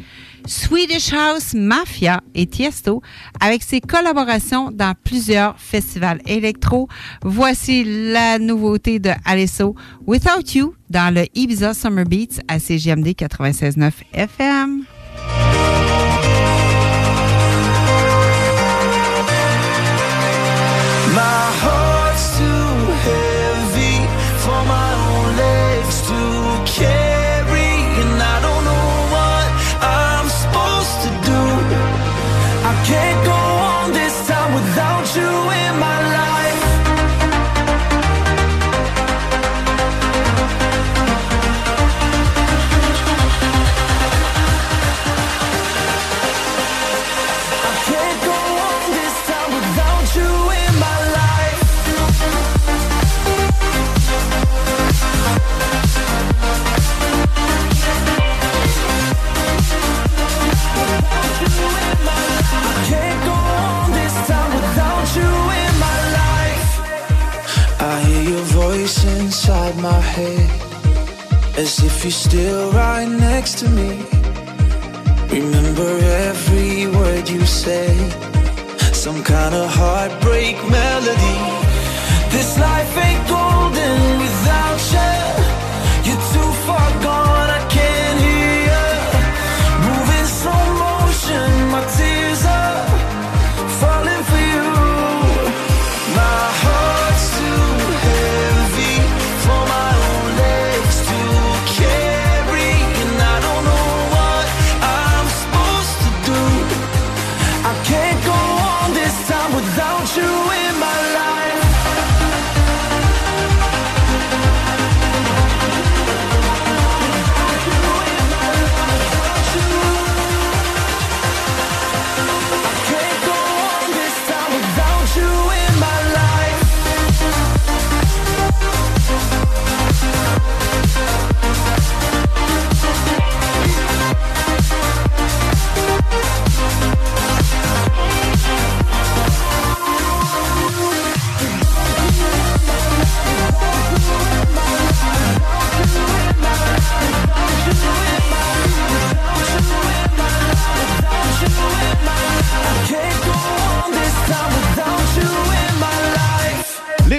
Swedish House Mafia et Tiesto avec ses collaborations dans plusieurs festivals électro. Voici la nouveauté de Alesso, Without You, dans le Ibiza Summer Beats à CGMD 96.9 FM. My head as if you're still right next to me. Remember every word you say, some kind of heartbreak melody. This life ain't golden without you. You're too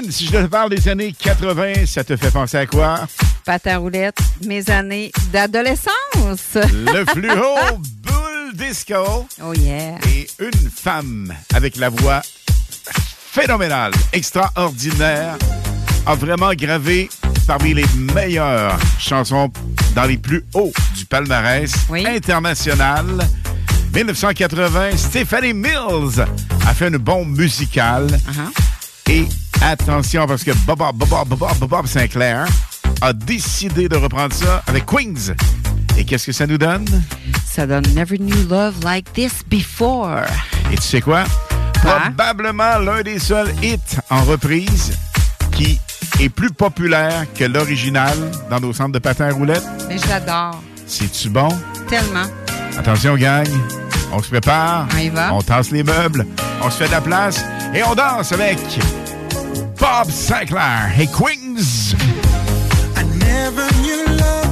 Lynn, si je te parle des années 80, ça te fait penser à quoi? Patin roulette, mes années d'adolescence. Le [laughs] fluo Bull Disco. Oh yeah. Et une femme avec la voix phénoménale, extraordinaire, a vraiment gravé parmi les meilleures chansons dans les plus hauts du palmarès international. 1980, Stephanie Mills a fait une bombe musicale. Et attention, parce que Bob, Bob, Bob, Bob, Bob Sinclair a décidé de reprendre ça avec Queens. Et qu'est-ce que ça nous donne? Ça donne Never Knew Love Like This Before. Et tu sais quoi? Probablement l'un des seuls hits en reprise qui est plus populaire que l'original dans nos centres de patins à roulettes. Mais je l'adore. C'est-tu bon? Tellement. Attention, gang. On se prépare. On y va. On tasse les meubles. On se fait de la place. Et on danse avec Bob Sinclair et Queens. Never knew love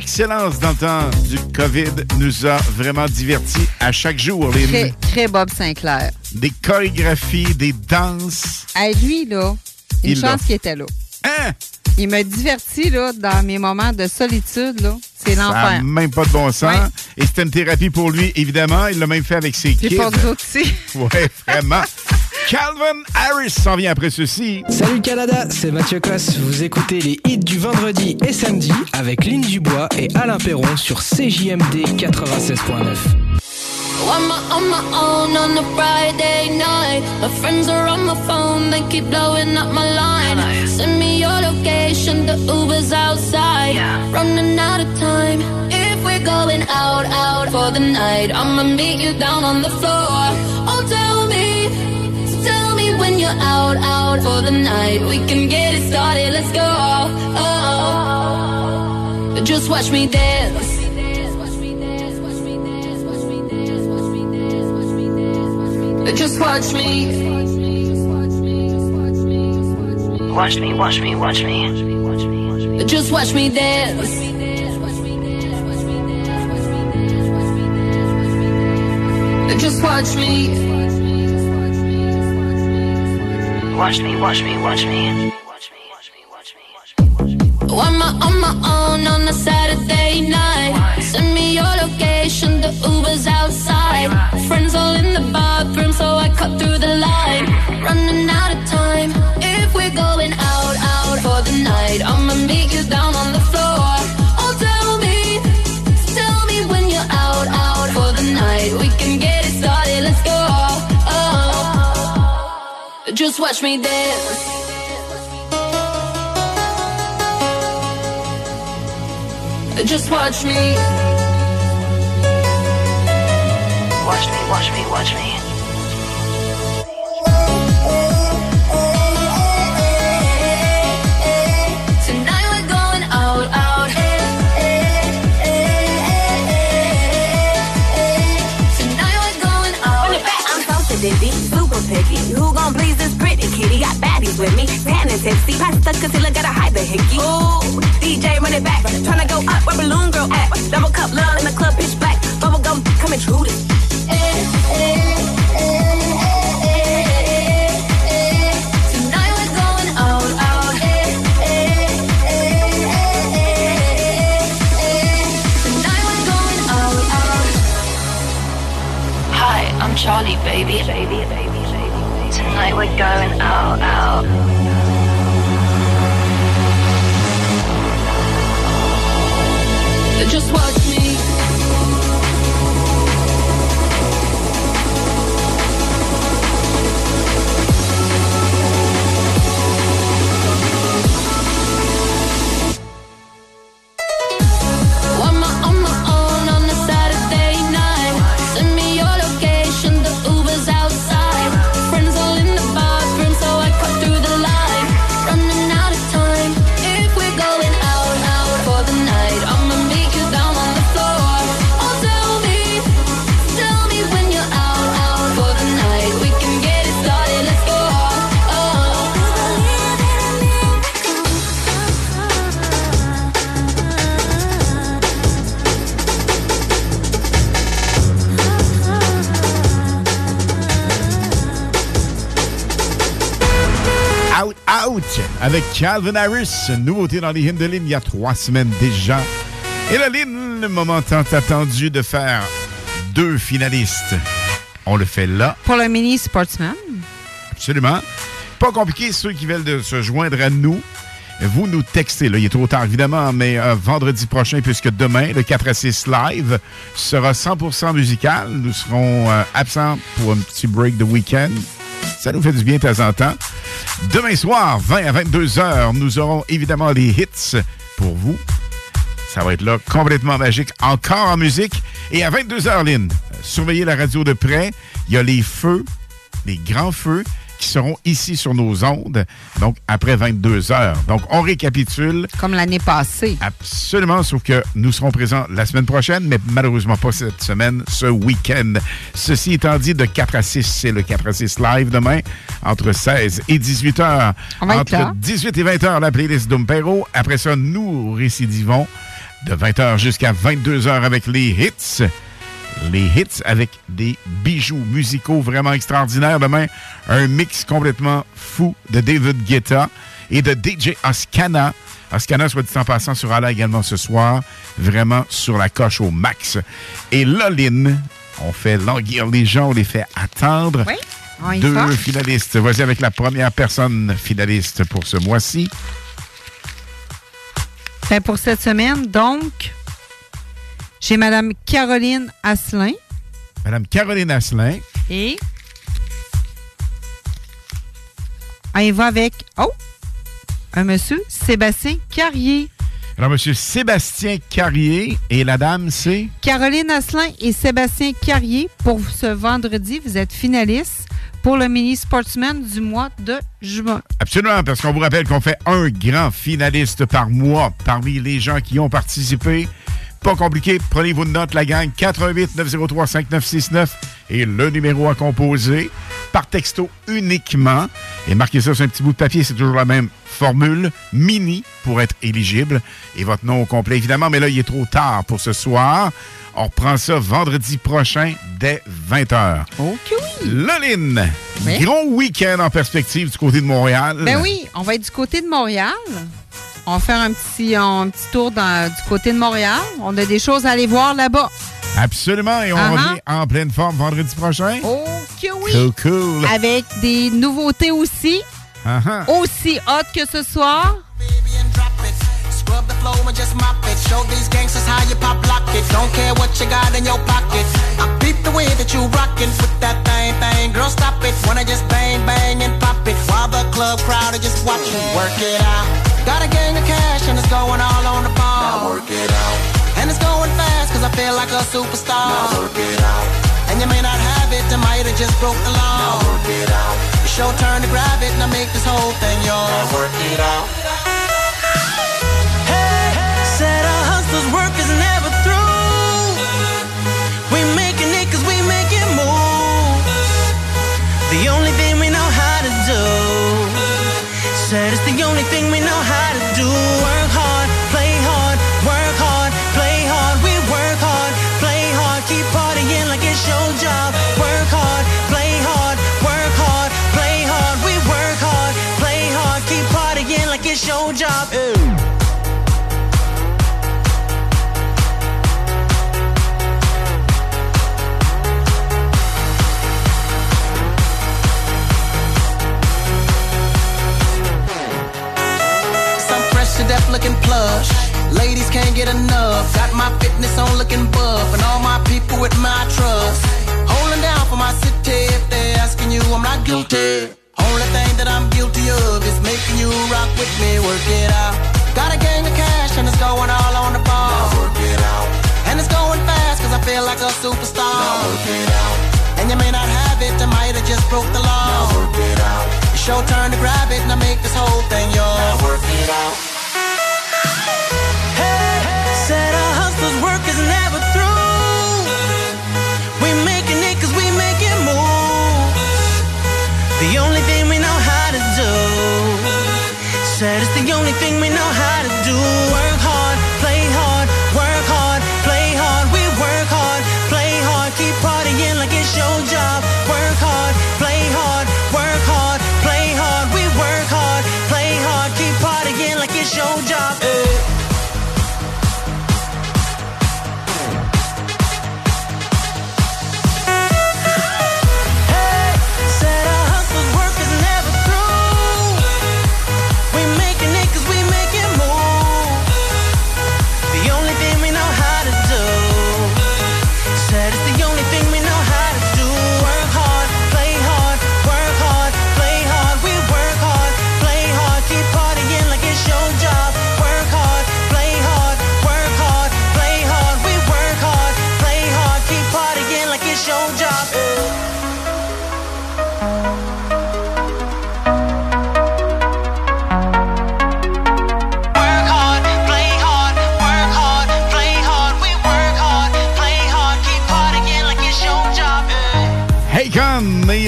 par excellence dans le temps du COVID, nous a vraiment divertis à chaque jour. Les, Très, très Bob Sinclair. Des chorégraphies, des danses. Hey, lui, là, une Il chance qu'il était là. Hein? Il m'a diverti, là, dans mes moments de solitude, là. C'est l'enfer. même pas de bon sens. Et c'était une thérapie pour lui, évidemment. Il l'a même fait avec ses kids. pour nous aussi. [laughs] Oui, vraiment. Calvin Harris s'en vient après ceci. Salut Canada, c'est Mathieu Cosse. Vous écoutez les hits du vendredi et samedi avec Lynn Dubois et Alain Perron sur CJMD 96.9. I'm on my own on a Friday night. My friends are on my phone, they keep blowing up my line. Send me your location, the Uber's outside. Running out of time. If we're going out, out for the night, I'ma meet you down on the floor. You're out, out for the night. We can get it started, let's go. Oh, just watch me dance. Just watch me. Watch me, watch me, watch me. Just watch me dance. Just watch me. Watch me, watch me, watch me. When I'm on my own on a Saturday night. Send me your location, the Uber's outside. Friends all in the bathroom, so I cut through the line. Running out just watch me dance. Just watch me. Watch me, watch me, watch me. Tonight we're going out, out. Tonight we're going out. I'm so sedity, super picky. Who Got baddies with me, tan and tipsy. Pasta concealer, gotta hide the hickey. Ooh, DJ run it back, tryna go up where balloon girl at. Double cup love in the club, pitch black. Bubble gum coming true this. Tonight we're going out, out. Tonight we're going out, out. Hi, I'm Charlie, baby. Baby, baby, We're going out, out. Just watch avec Calvin Harris, nouveauté dans les hymnes de Lynn il y a trois semaines déjà. Et la Lynn, le moment tant attendu de faire deux finalistes. On le fait là, Pour le mini sportsman. absolument. Pas compliqué, ceux qui veulent de se joindre à nous. Vous nous textez, là, il est trop tard évidemment, mais euh, vendredi prochain, puisque demain, le 4 à 6 live sera 100% musical. Nous serons euh, absents pour un petit break de week-end. Ça nous fait du bien de temps en temps. Demain soir, 20 à 22 heures, nous aurons évidemment les hits pour vous. Ça va être là complètement magique, encore en musique. Et à 22 heures, Lynn, surveillez la radio de près. Il y a les feux, les grands feux qui seront ici sur nos ondes, donc après 22 heures. Donc, on récapitule. Comme l'année passée. Absolument, sauf que nous serons présents la semaine prochaine, mais malheureusement pas cette semaine, ce week-end. Ceci étant dit, de 4 à 6, c'est le 4 à 6 live demain, entre 16 et 18 heures. On va être entre là. 18 et 20 heures, la playlist d'Umpero. Après ça, nous récidivons de 20 heures jusqu'à 22 heures avec les hits. Les hits avec des bijoux musicaux vraiment extraordinaires. Demain, un mix complètement fou de David Guetta et de DJ Oscana. Oscana, soit dit en passant, sera là également ce soir. Vraiment sur la coche au max. Et Loline, on fait languir les gens, on les fait attendre. Oui, on y Deux va. finalistes. Voici avec la première personne finaliste pour ce mois-ci. Ben, pour cette semaine, donc, j'ai Madame Caroline Asselin Madame Caroline Asselin. et? On y va avec, oh, un monsieur, Sébastien Carrier. Alors, Monsieur Sébastien Carrier et la dame, c'est... Caroline Asselin et Sébastien Carrier, pour ce vendredi, vous êtes finalistes pour le mini sportsman du mois de juin. Absolument, parce qu'on vous rappelle qu'on fait un grand finaliste par mois parmi les gens qui ont participé. Pas compliqué, prenez vos notes, la gang. 88 903 5969 et le numéro à composer par texto uniquement. Et marquez ça sur un petit bout de papier, c'est toujours la même formule, mini, pour être éligible. Et votre nom au complet, évidemment, mais là, il est trop tard pour ce soir. On reprend ça vendredi prochain dès 20h. OK, oui. Loline, Oui. gros week-end en perspective du côté de Montréal. Ben oui, on va être du côté de Montréal. On va faire un petit, un petit tour dans- du côté de Montréal. On a des choses à aller voir là-bas. Absolument, et on revient en pleine forme vendredi prochain. OK, oui. Cool, cool. Avec des nouveautés aussi. Uh-huh. Aussi hot que ce soir. Scrub the flow and just mop it. Show these gangsters how you pop lock it. Don't care what you got in your pocket. I beat the way that you rockin' with that thing, thing. Girl, stop it. Wanna just bang, bang and pop it. While the club crowd are just watching. Work it out. Got a gang of cash and it's going all on the ball. Now work it out. And it's going fast cause I feel like a superstar. Now work it out. And you may not have it, I might have just broke the law. Now work it out. It's your turn to grab it and I make this whole thing yours. Now work it out. Fitness on looking buff. And all my people with my trust. Holding down for my city. If they're asking you, I'm not guilty. Only thing that I'm guilty of is making you rock with me. Work it out. Got a gang of cash and it's going all on the ball. work it out. And it's going fast cause I feel like a superstar. work it out. And you may not have it, I might have just broke the law. Now work it out. It's your turn to grab it and I make this whole thing yours. Now work it out.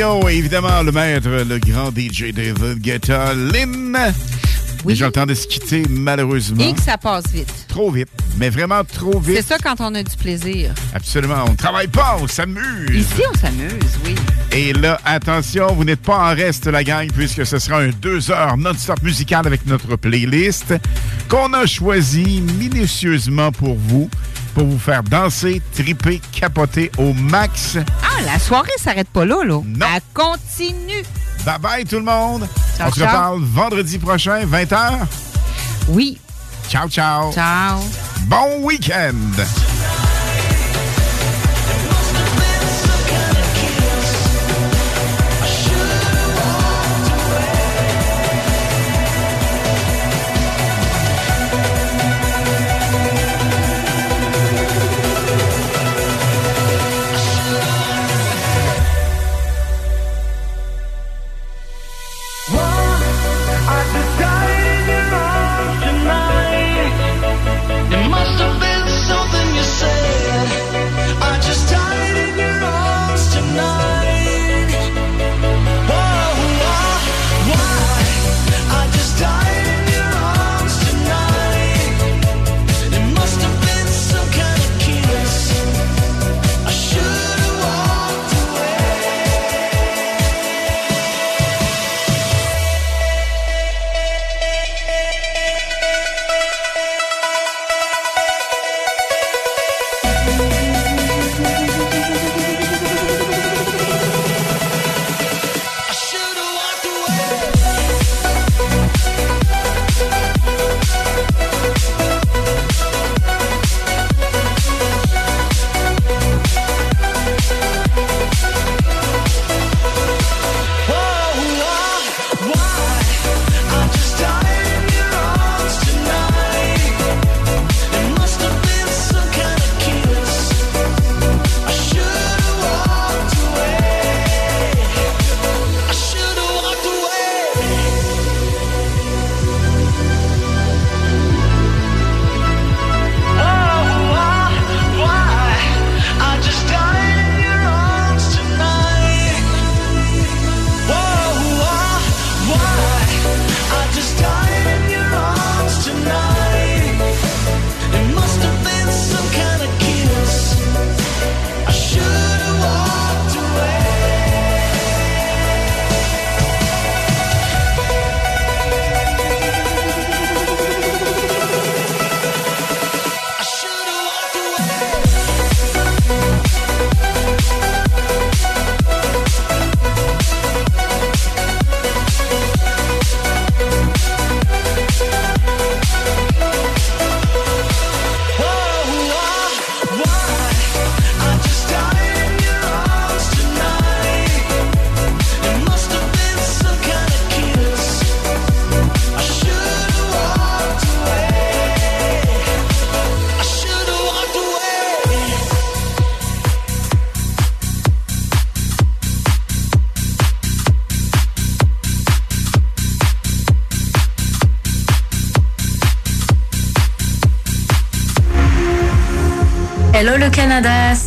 Et évidemment le maître, le grand DJ David Guetta, Lynn. Oui. De se quitter, malheureusement. Et que ça passe vite. Trop vite, mais vraiment trop vite. C'est ça quand on a du plaisir. Absolument, on ne travaille pas, on s'amuse. Ici, on s'amuse, oui. Et là, attention, vous n'êtes pas en reste, la gang, puisque ce sera un deux heures non-stop musical avec notre playlist qu'on a choisi minutieusement pour vous, pour vous faire danser, triper, capoter au max. Ah, la soirée s'arrête pas là, là. Non. Elle continue. Bye bye tout le monde. Ciao, on se reparle vendredi prochain, 20h. Oui. Ciao, ciao. Ciao. Bon week-end.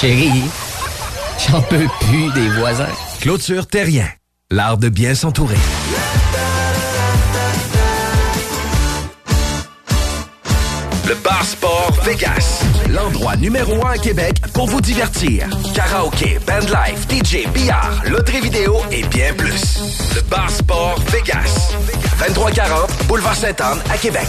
Chérie, [laughs] j'en peux plus des voisins. Clôture Terrien, l'art de bien s'entourer. Le Bar Sport Vegas, l'endroit numéro un à Québec pour vous divertir. Karaoke, bandlife, DJ, billard, loterie vidéo et bien plus. Le Bar Sport Vegas, 2340 Boulevard Sainte-Anne à Québec.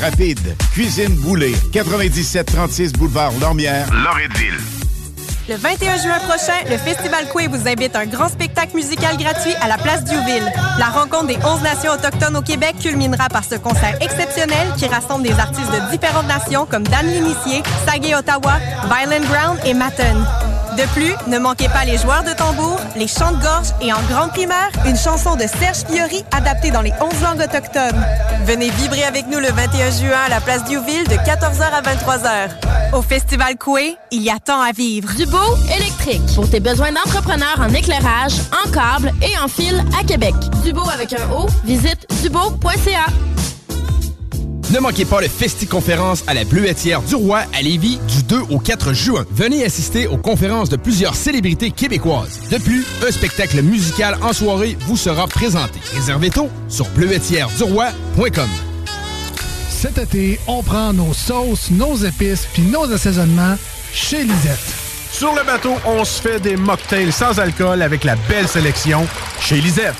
rapide. Cuisine Boulée, 9736 boulevard Lormière, Loretteville. Le 21 juin prochain, le Festival Coué vous invite à un grand spectacle musical gratuit à la place Diouville. La rencontre des 11 nations autochtones au Québec culminera par ce concert exceptionnel qui rassemble des artistes de différentes nations comme Dan L'Initié, Sagé Ottawa, Violent Ground et Matten. De plus, ne manquez pas les joueurs de tambour, les chants de gorge et en grande primaire, une chanson de Serge Fiori adaptée dans les 11 langues autochtones. Venez vibrer avec nous le 21 juin à la place Diouville de 14h à 23h. Au Festival Coué, il y a tant à vivre. Dubo électrique. Pour tes besoins d'entrepreneurs en éclairage, en câble et en fil à Québec. Dubo avec un O, visite dubo.ca. Ne manquez pas le Festi-conférence à la Bleuetière du Roi à Lévis du 2 au 4 juin. Venez assister aux conférences de plusieurs célébrités québécoises. De plus, un spectacle musical en soirée vous sera présenté. Réservez tôt sur bleuetièreduroi.com. Cet été, on prend nos sauces, nos épices puis nos assaisonnements chez Lisette. Sur le bateau, on se fait des mocktails sans alcool avec la belle sélection chez Lisette.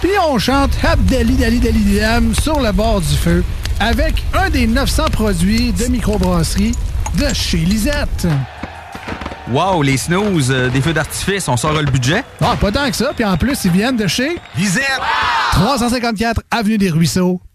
Puis on chante Habdali Dali Dali Dam sur le bord du feu avec un des 900 produits de microbrasserie de chez Lisette. Wow, les snooze, euh, des feux d'artifice, on sort le budget? Ah, pas tant que ça. Puis en plus, ils viennent de chez Lisette. 354 Avenue des Ruisseaux,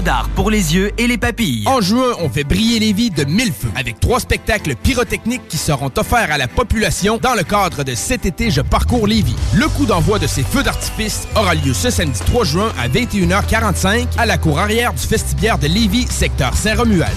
d'art pour les yeux et les papilles. En juin, on fait briller les de mille feux avec trois spectacles pyrotechniques qui seront offerts à la population dans le cadre de cet été Je parcours Lévis. Le coup d'envoi de ces feux d'artifice aura lieu ce samedi 3 juin à 21h45 à la cour arrière du Festibiaire de Lévis, secteur Saint-Romuald.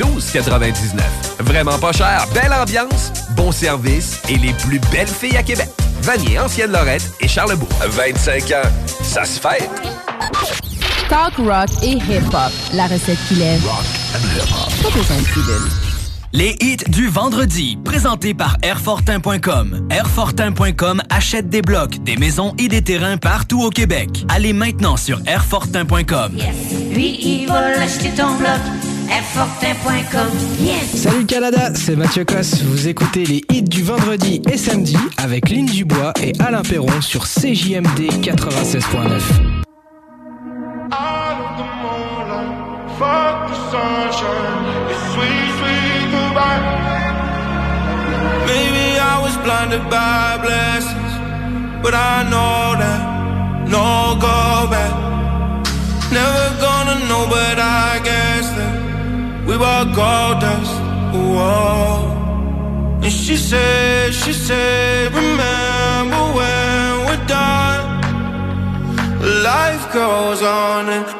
12,99. Vraiment pas cher, belle ambiance, bon service et les plus belles filles à Québec. Vanier, Ancienne Lorette et Charlebourg. 25 ans, ça se fait. Talk rock et hip-hop. La recette qui lève. Pas besoin de pilule. Les hits du vendredi, présentés par Airfortin.com. Airfortin.com achète des blocs, des maisons et des terrains partout au Québec. Allez maintenant sur Airfortin.com. Lui, il va l'acheter ton bloc. Yes! Salut Canada, c'est Mathieu Cosse. Vous écoutez les hits du vendredi et samedi avec Lynn Dubois et Alain Perron sur CJMD 96.9. Fuck the sunshine, it's sweet, sweet goodbye. Maybe I was blinded by blessings, but I know that no go were gold dust. Whoa. And she said, she said, remember when we're done. Life goes on and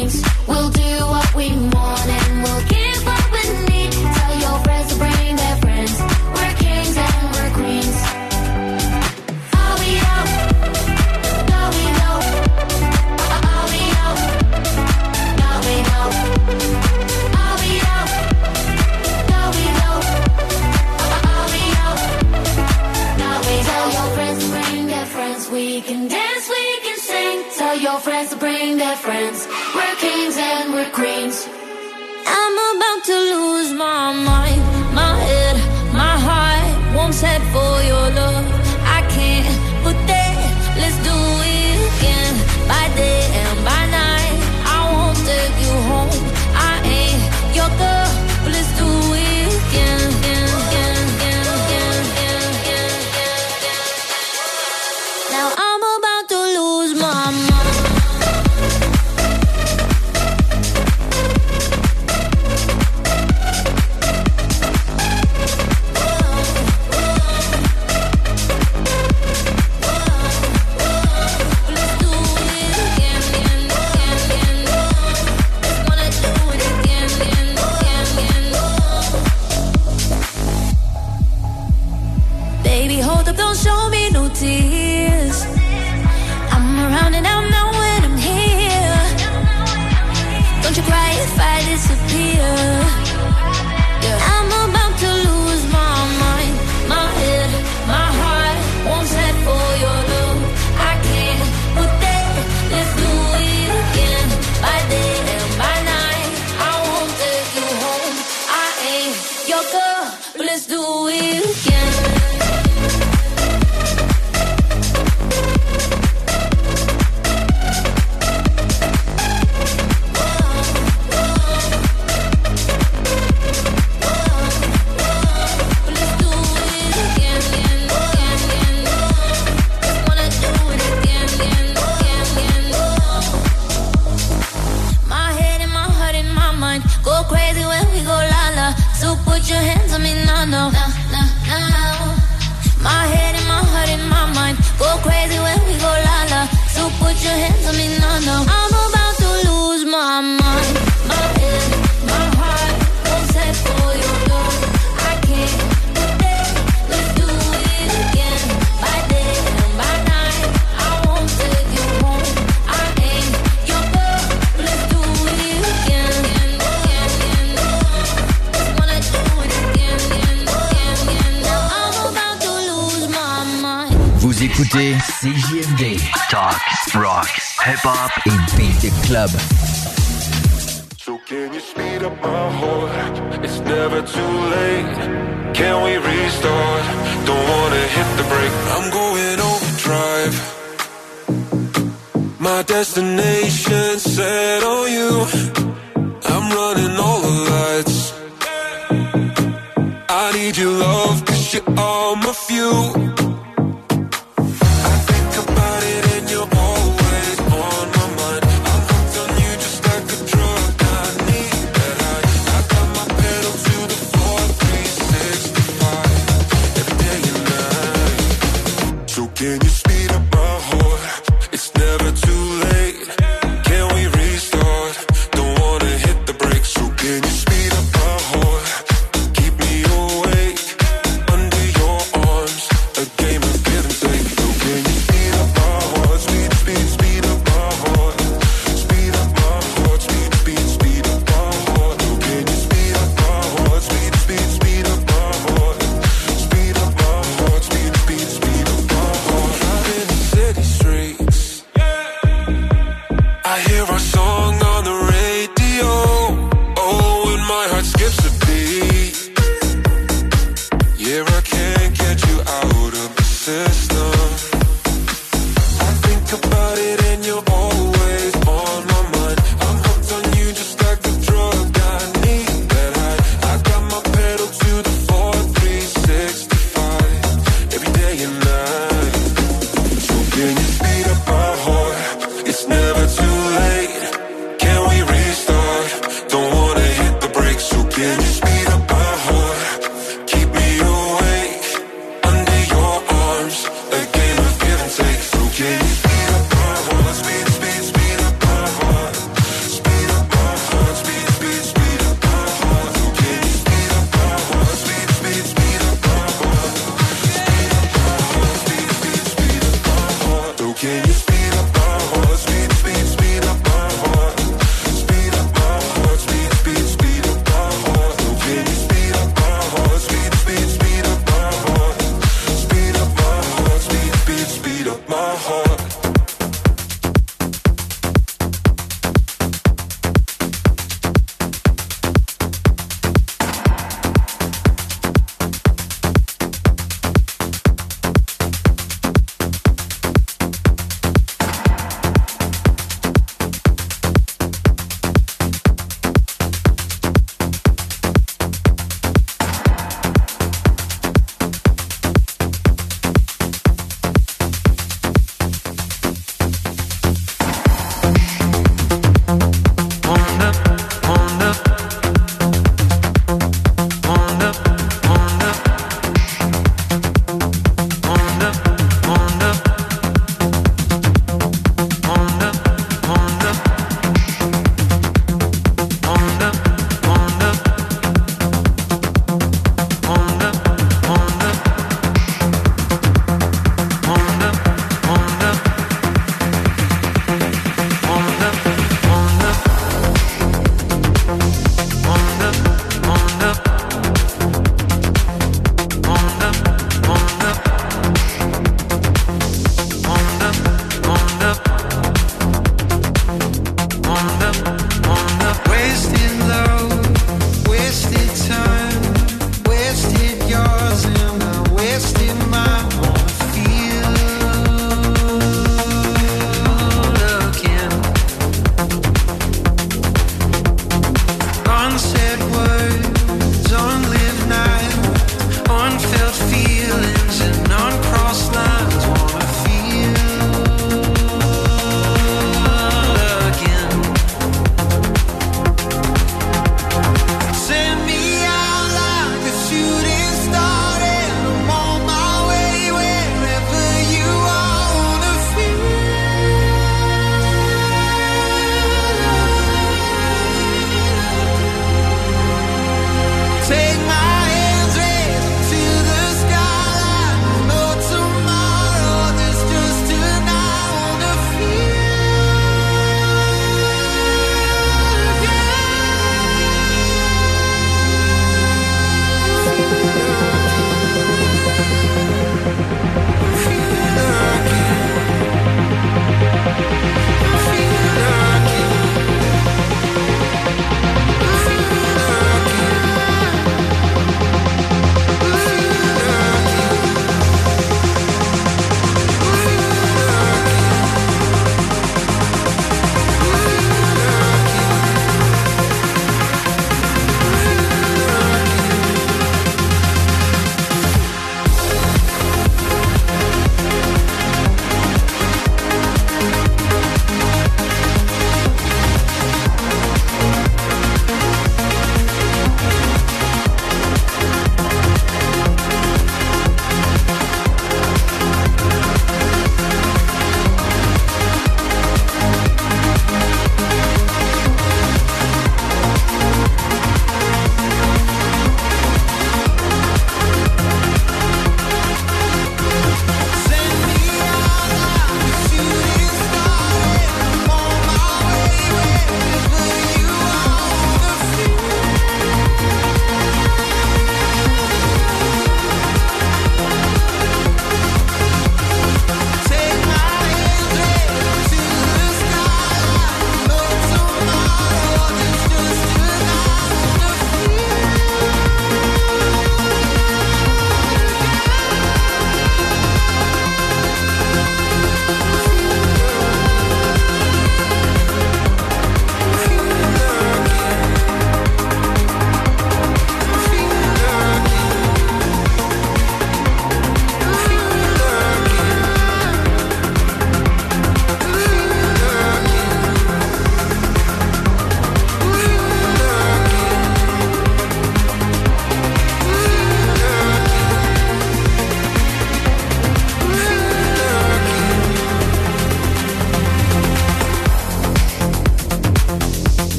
friends. We're kings and we're queens. I'm about to lose my mind.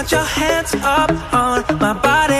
want your hands up on my body.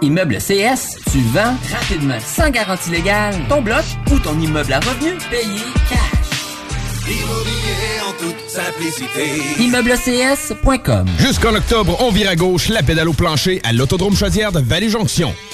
Immeuble CS, tu vends rapidement, sans garantie légale, ton bloc ou ton immeuble à revenu payé cash. Immobilier en toute simplicité. ImmeubleCS.com Jusqu'en octobre, on vire à gauche la pédale au plancher à l'Autodrome Chaudière de Vallée-Jonction.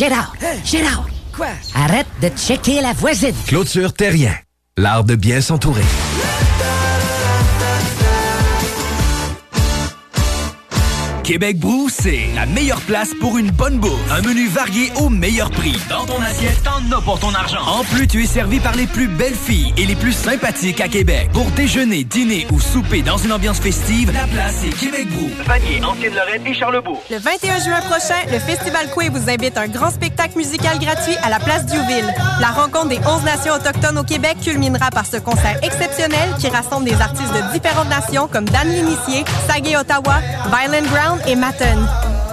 Gérard, Gérard. Quoi? Arrête de checker la voisine. Clôture Terrien. L'art de bien s'entourer. Québec Brou, c'est la meilleure place pour une bonne bouffe. Un menu varié au meilleur prix. Dans ton assiette, t'en as pour ton argent. En plus, tu es servi par les plus belles filles et les plus sympathiques à Québec. Pour déjeuner, dîner ou souper dans une ambiance festive, la place est Québec Brou. Vanier, Ancienne-Lorraine et Charlebourg. Le 21 juin prochain, le Festival Coué vous invite à un grand spectacle musical gratuit à la place Diouville. La rencontre des 11 nations autochtones au Québec culminera par ce concert exceptionnel qui rassemble des artistes de différentes nations comme Dan L'Initié, Sagé Ottawa, Violent Ground et Matten.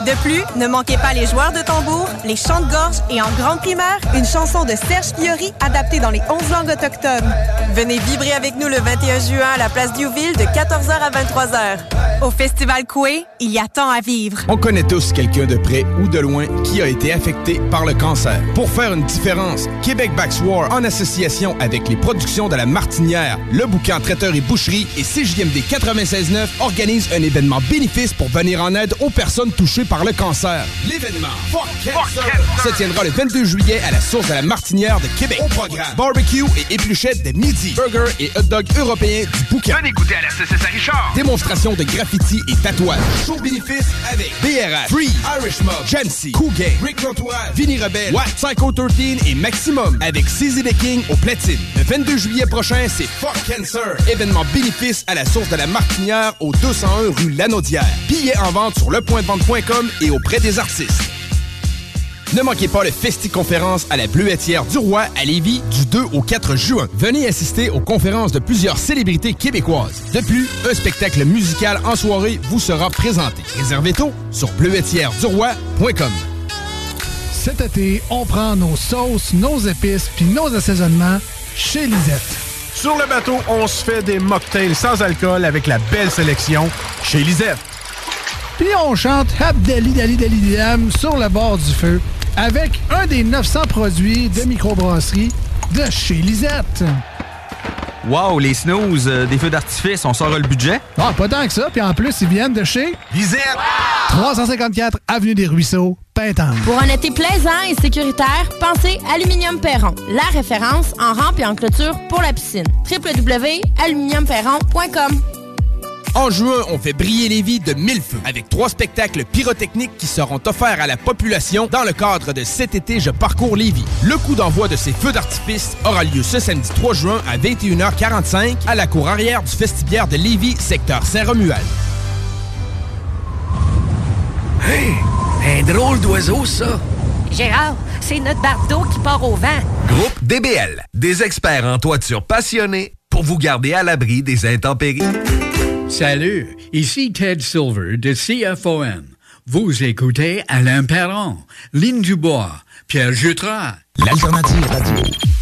De plus, ne manquez pas les joueurs de tambour, les chants de gorge et en grande primeur, une chanson de Serge Fiori adaptée dans les 11 langues autochtones. Venez vibrer avec nous le 21 juin à la place Diouville de 14h à 23h. Au Festival Coué, il y a tant à vivre. On connaît tous quelqu'un de près ou de loin qui a été affecté par le cancer. Pour faire une différence, Québec Backs War, en association avec les productions de la Martinière, le bouquin Traiteur et Boucherie et CJMD 96.9 organise un événement bénéfice pour venir en aide aux personnes touchées par le cancer. L'événement Fuck se tiendra le 22 juillet à la source de la Martinière de Québec. Au programme, barbecue et épluchettes de midi, burger et hot dog européens du bouquin. Venez goûter à la CCS Richard. Démonstration de graffiti et tatouage. Show bénéfice avec BRH, Free, Irish Mob, Cool Gang, Rick Lantoise, Vinny Rebelle, Watt, Psycho 13 et Maximum avec CZ the King au platine. Le 22 juillet prochain, c'est Fuck Cancer. Événement bénéfice à la source de la Martinière au 201 rue Lanaudière. Billets en vente sur lepointdevente.com et auprès des artistes. Ne manquez pas le Festi-conférence à la Bleuetière du Roi à Lévis du 2 au 4 juin. Venez assister aux conférences de plusieurs célébrités québécoises. De plus, un spectacle musical en soirée vous sera présenté. Réservez tôt sur bleuetièreduroi.com. Cet été, on prend nos sauces, nos épices puis nos assaisonnements chez Lisette. Sur le bateau, on se fait des mocktails sans alcool avec la belle sélection chez Lisette. Puis on chante Habdali Dali Dali Dam sur le bord du feu avec un des 900 produits de microbrasserie de chez Lisette. Wow, les snooze, euh, des feux d'artifice, on sort le budget? Ah, pas tant que ça. Puis en plus, ils viennent de chez Lisette. 354 Avenue des Ruisseaux, Pintante. Pour un été plaisant et sécuritaire, pensez Aluminium Perron, la référence en rampe et en clôture pour la piscine. www.aluminiumperron.com En juin, on fait briller les vies de mille feux avec trois spectacles pyrotechniques qui seront offerts à la population dans le cadre de cet été Je parcours Lévis. Le coup d'envoi de ces feux d'artifice aura lieu ce samedi 3 juin à 21h45 à la cour arrière du vestibiaire de Lévis, secteur Saint-Romuald. Hey, un drôle d'oiseau, ça. Gérard, c'est notre bardeau qui part au vent. Groupe DBL, des experts en toiture passionnés pour vous garder à l'abri des intempéries. Salut, ici Ted Silver de CFOM. Vous écoutez Alain Perron, Lynn Dubois, Pierre Jutras. L'alternative radio.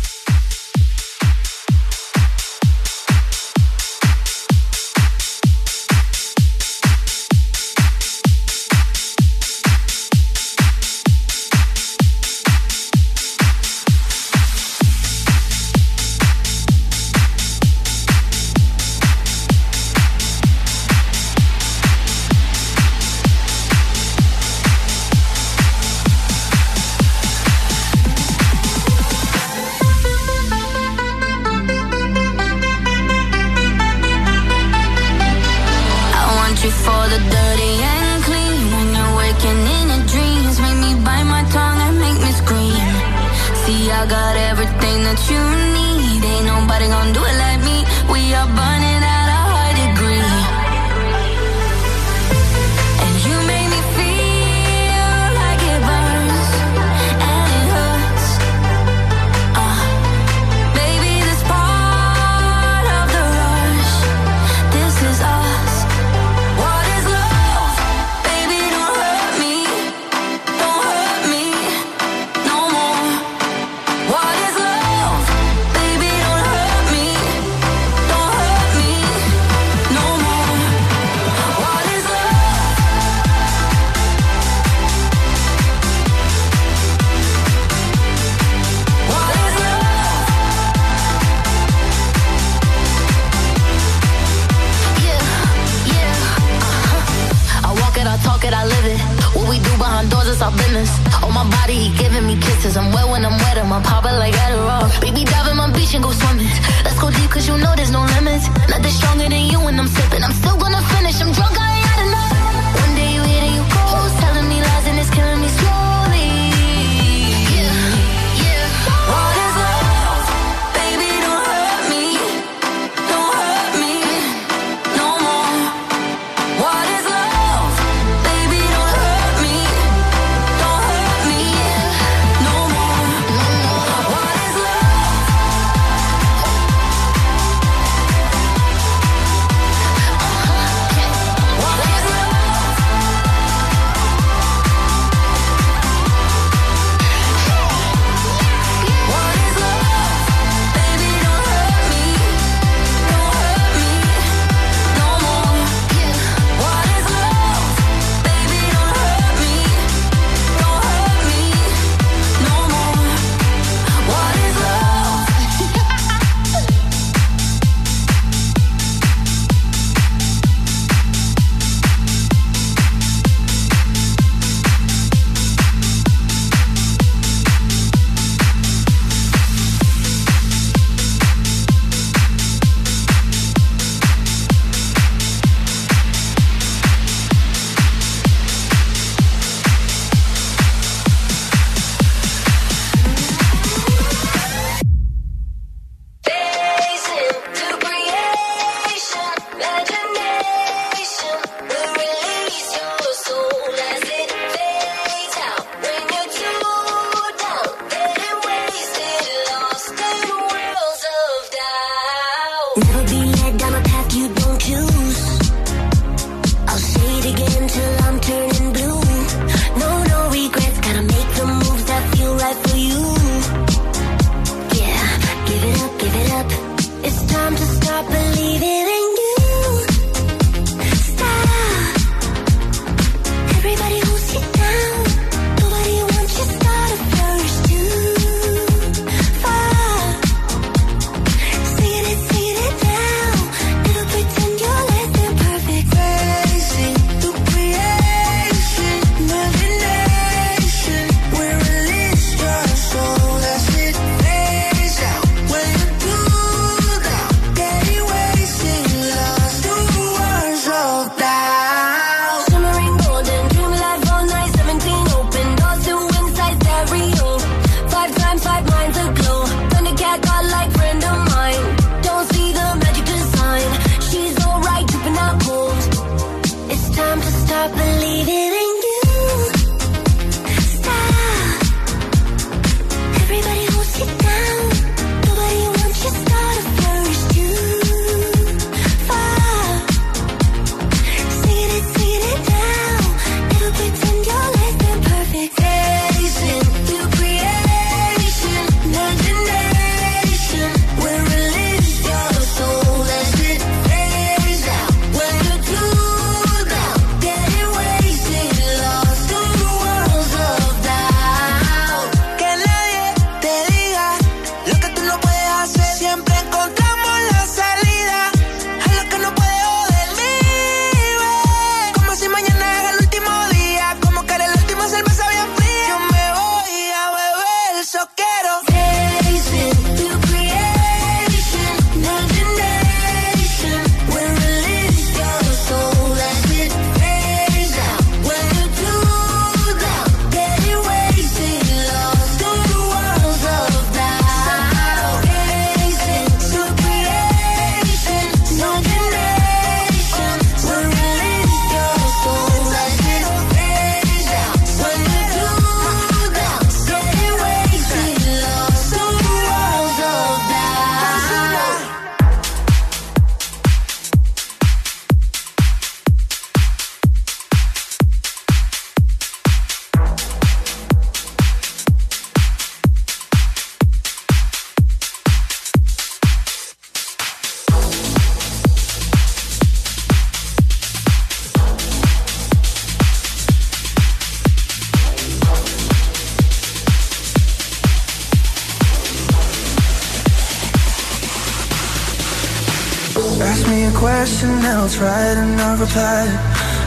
apart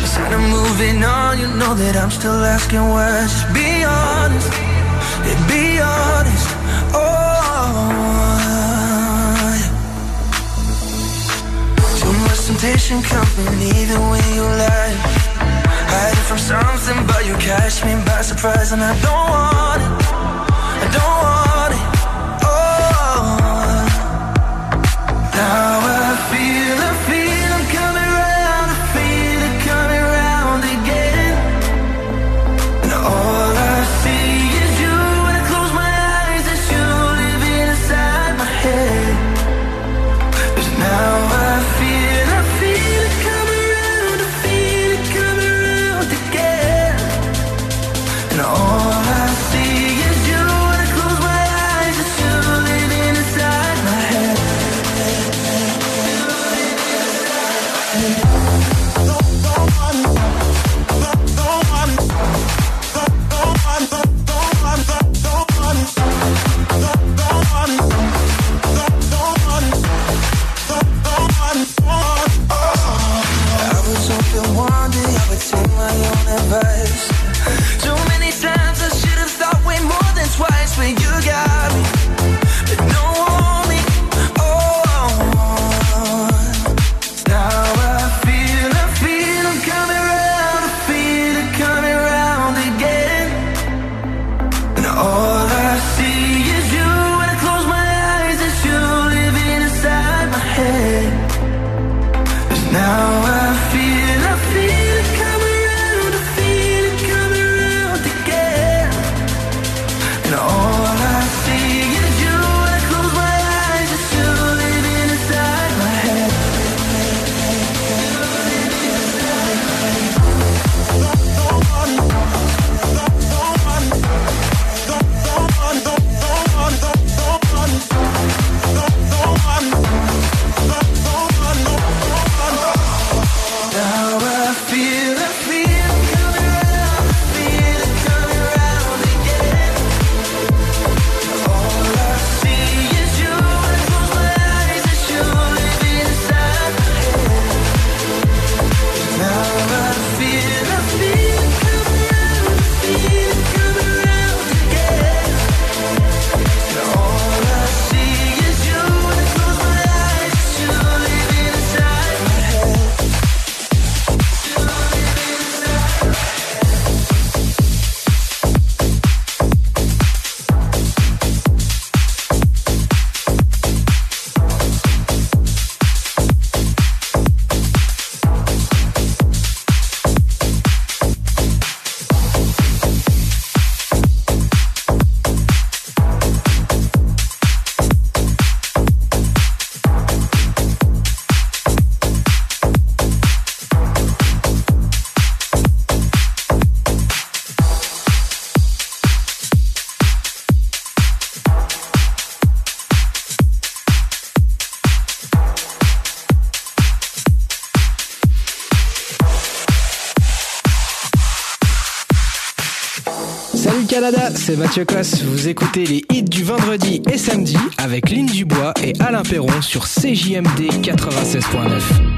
Instead of moving on, you know that I'm still asking why Just be honest, and be honest, oh Too much temptation coming even when you lie. Hiding from something, but you catch me by surprise And I don't c'est Mathieu Cosse. Vous écoutez les hits du vendredi et samedi avec Lynn Dubois et Alain Perron sur CJMD 96.9.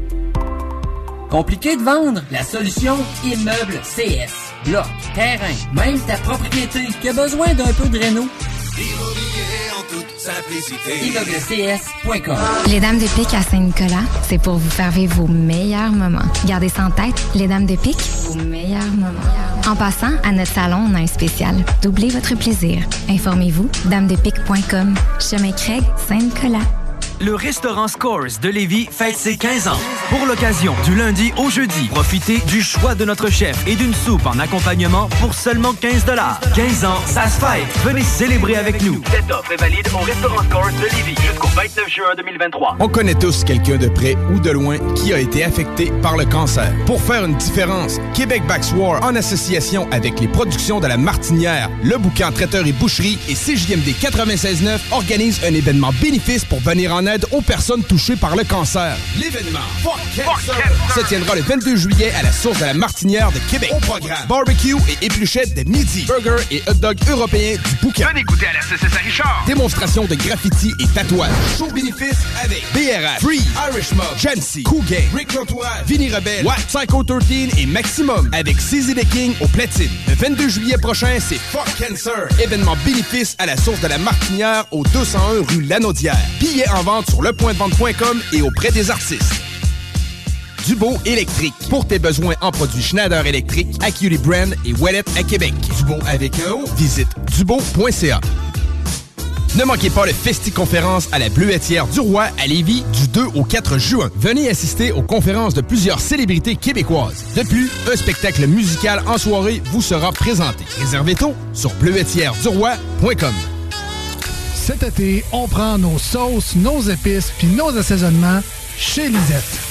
Compliqué de vendre? La solution Immeuble CS. Bloc, terrain, même ta propriété qui a besoin d'un peu de réno? ImmeublesCS.com Les Dames de Pique à Saint-Nicolas, c'est pour vous faire vivre vos meilleurs moments. Gardez ça en tête, les Dames de Pique, vos meilleurs moments. En passant, à notre salon, on a un spécial. Doublez votre plaisir. Informez-vous, damedepique.com. Chemin Craig, Saint-Nicolas. Le restaurant Scores de Lévis fête ses 15 ans. Pour l'occasion, du lundi au jeudi, profitez du choix de notre chef et d'une soupe en accompagnement pour seulement 15 15 ans, ça se fête. Venez célébrer avec nous. Cette offre est valide au restaurant Scores de Lévis jusqu'au 29 juin 2023. On connaît tous quelqu'un de près ou de loin qui a été affecté par le cancer. Pour faire une différence, Québec Backs War, en association avec les productions de la Martinière, le bouquin Traiteur et Boucherie et CJMD 96.9 organise un événement bénéfice pour venir en aide aux personnes touchées par le cancer. L'événement se tiendra le 22 juillet à la source de la Martinière de Québec. Au programme, barbecue et épluchettes de midi, burger et hot dog européens du bouquin. Venez goûter à la CCS Richard. Démonstration de graffiti et tatouage. Show bénéfice avec BRF, Free, Irish Mob, Jancy, Cool Gang, Rick Lantois, Vinny Rebelle, Watt, Psycho 13 et Maximum avec CZ the King au platine. Le 22 juillet prochain, c'est Fuck Cancer. Événement bénéfice à la source de la Martinière au 201 rue Lanaudière. Billets en vente sur lepointdevente.com et auprès des artistes. Dubo électrique. Pour tes besoins en produits Schneider électrique, Acuity Brand et Wallet à Québec. Dubo avec un. Visite dubo.ca. Ne manquez pas le Festi-conférence à la Bleuetière du Roi à Lévis du 2 au 4 juin. Venez assister aux conférences de plusieurs célébrités québécoises. De plus, un spectacle musical en soirée vous sera présenté. Réservez tôt sur bleuetièreduroi.com. Cet été, on prend nos sauces, nos épices puis nos assaisonnements chez Lisette.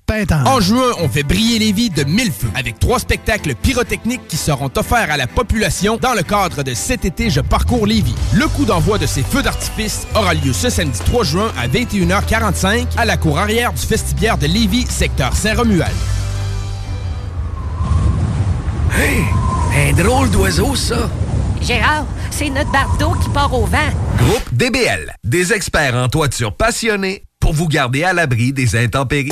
En juin, on fait briller les vies de mille feux avec trois spectacles pyrotechniques qui seront offerts à la population dans le cadre de cet été Je parcours Lévis. Le coup d'envoi de ces feux d'artifice aura lieu ce samedi 3 juin à 21h45 à la cour arrière du Festibiaire de Lévis, secteur Saint-Romuald. Hey, un drôle d'oiseau, ça. Gérard, c'est notre bardeau qui part au vent. Groupe DBL, des experts en toiture passionnés pour vous garder à l'abri des intempéries.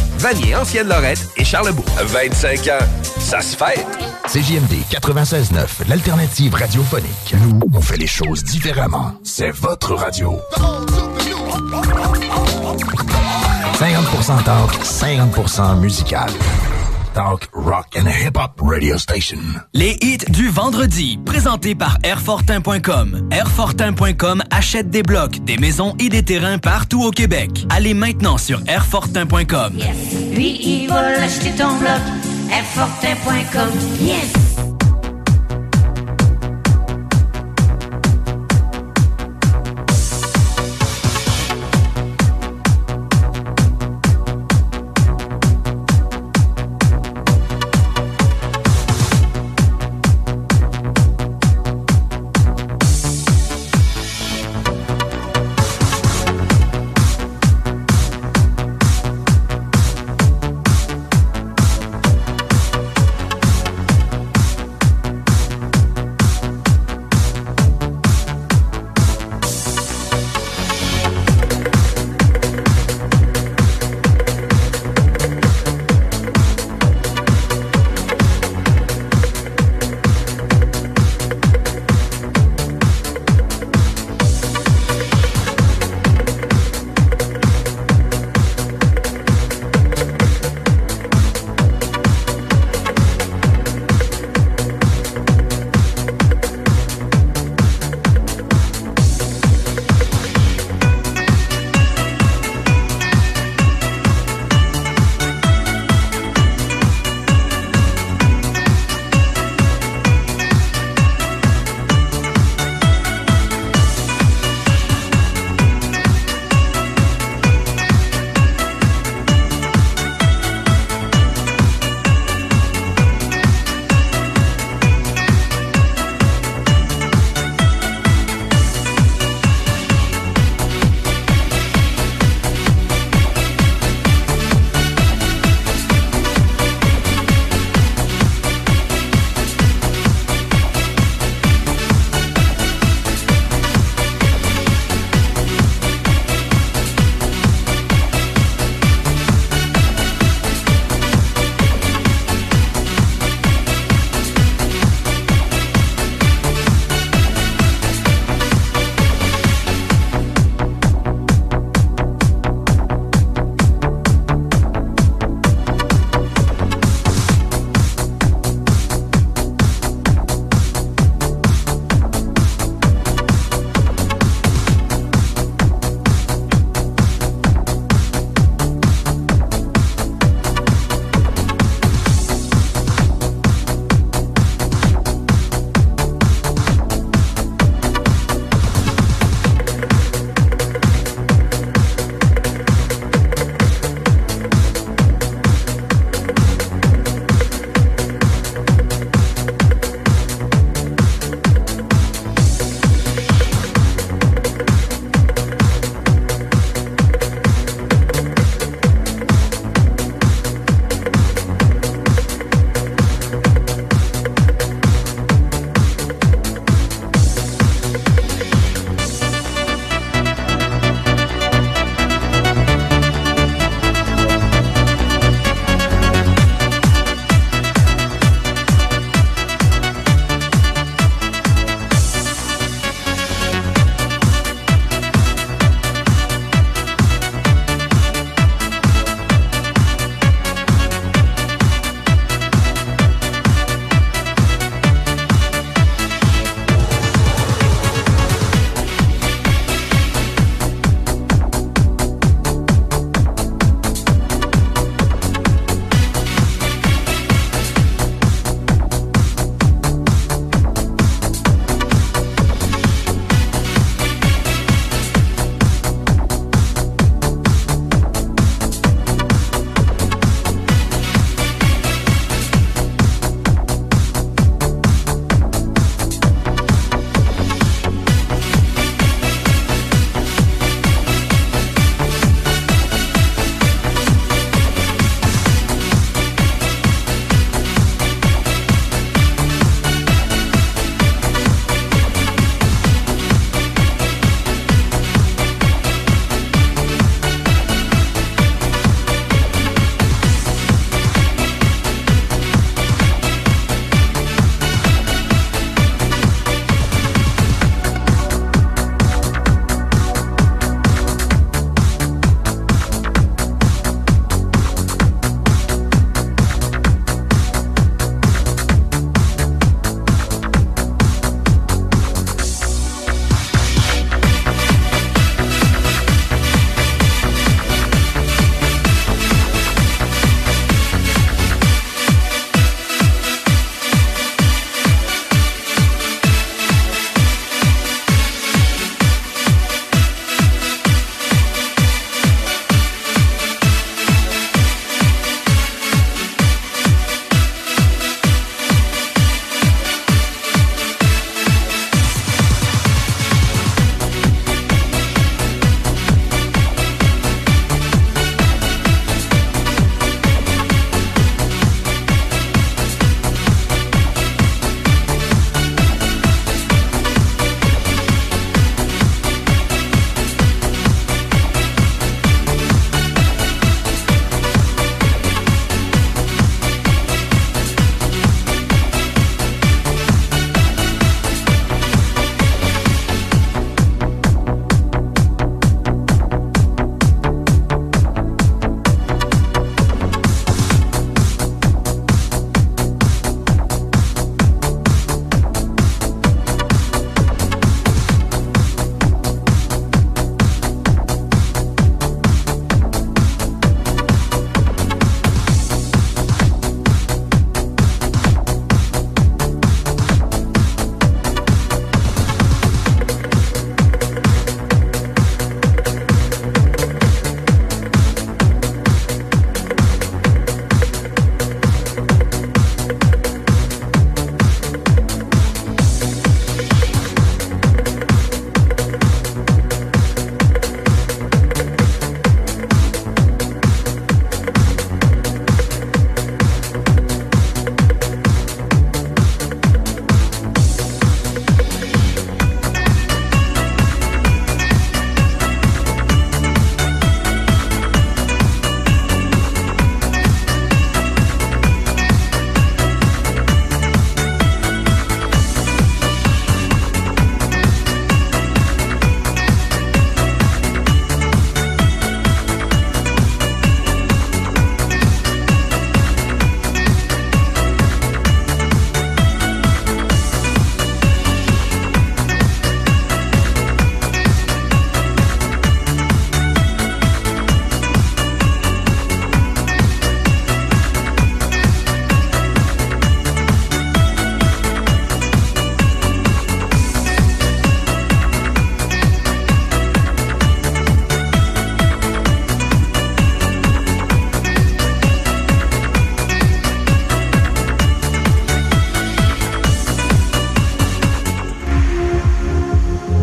Vanier, Ancienne Lorette et Charlebourg. 25 ans, ça se fait. CJMD 96.9, l'alternative radiophonique. Nous, on fait les choses différemment. C'est votre radio. 50% talk, 50% musical. Talk, rock and hip-hop radio station. Les hits du vendredi, présentés par Airfortin.com. Airfortin.com achète des blocs, des maisons et des terrains partout au Québec. Allez maintenant sur Airfortin.com. Lui, il va l'acheter ton bloc. Airfortin.com. Yes!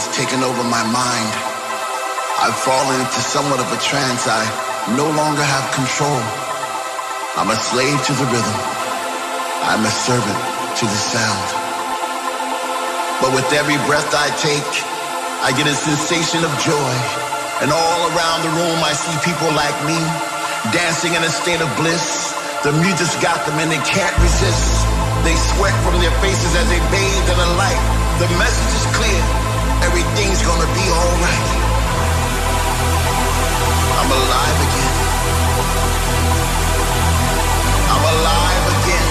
It's taking over my mind. I've fallen into somewhat of a trance. I no longer have control. I'm a slave to the rhythm. I'm a servant to the sound. But with every breath I take, I get a sensation of joy. And all around the room, I see people like me dancing in a state of bliss. The music's got them and they can't resist. They sweat from their faces as they bathe in the light. The message is clear. Everything's gonna be alright. I'm alive again. I'm alive again.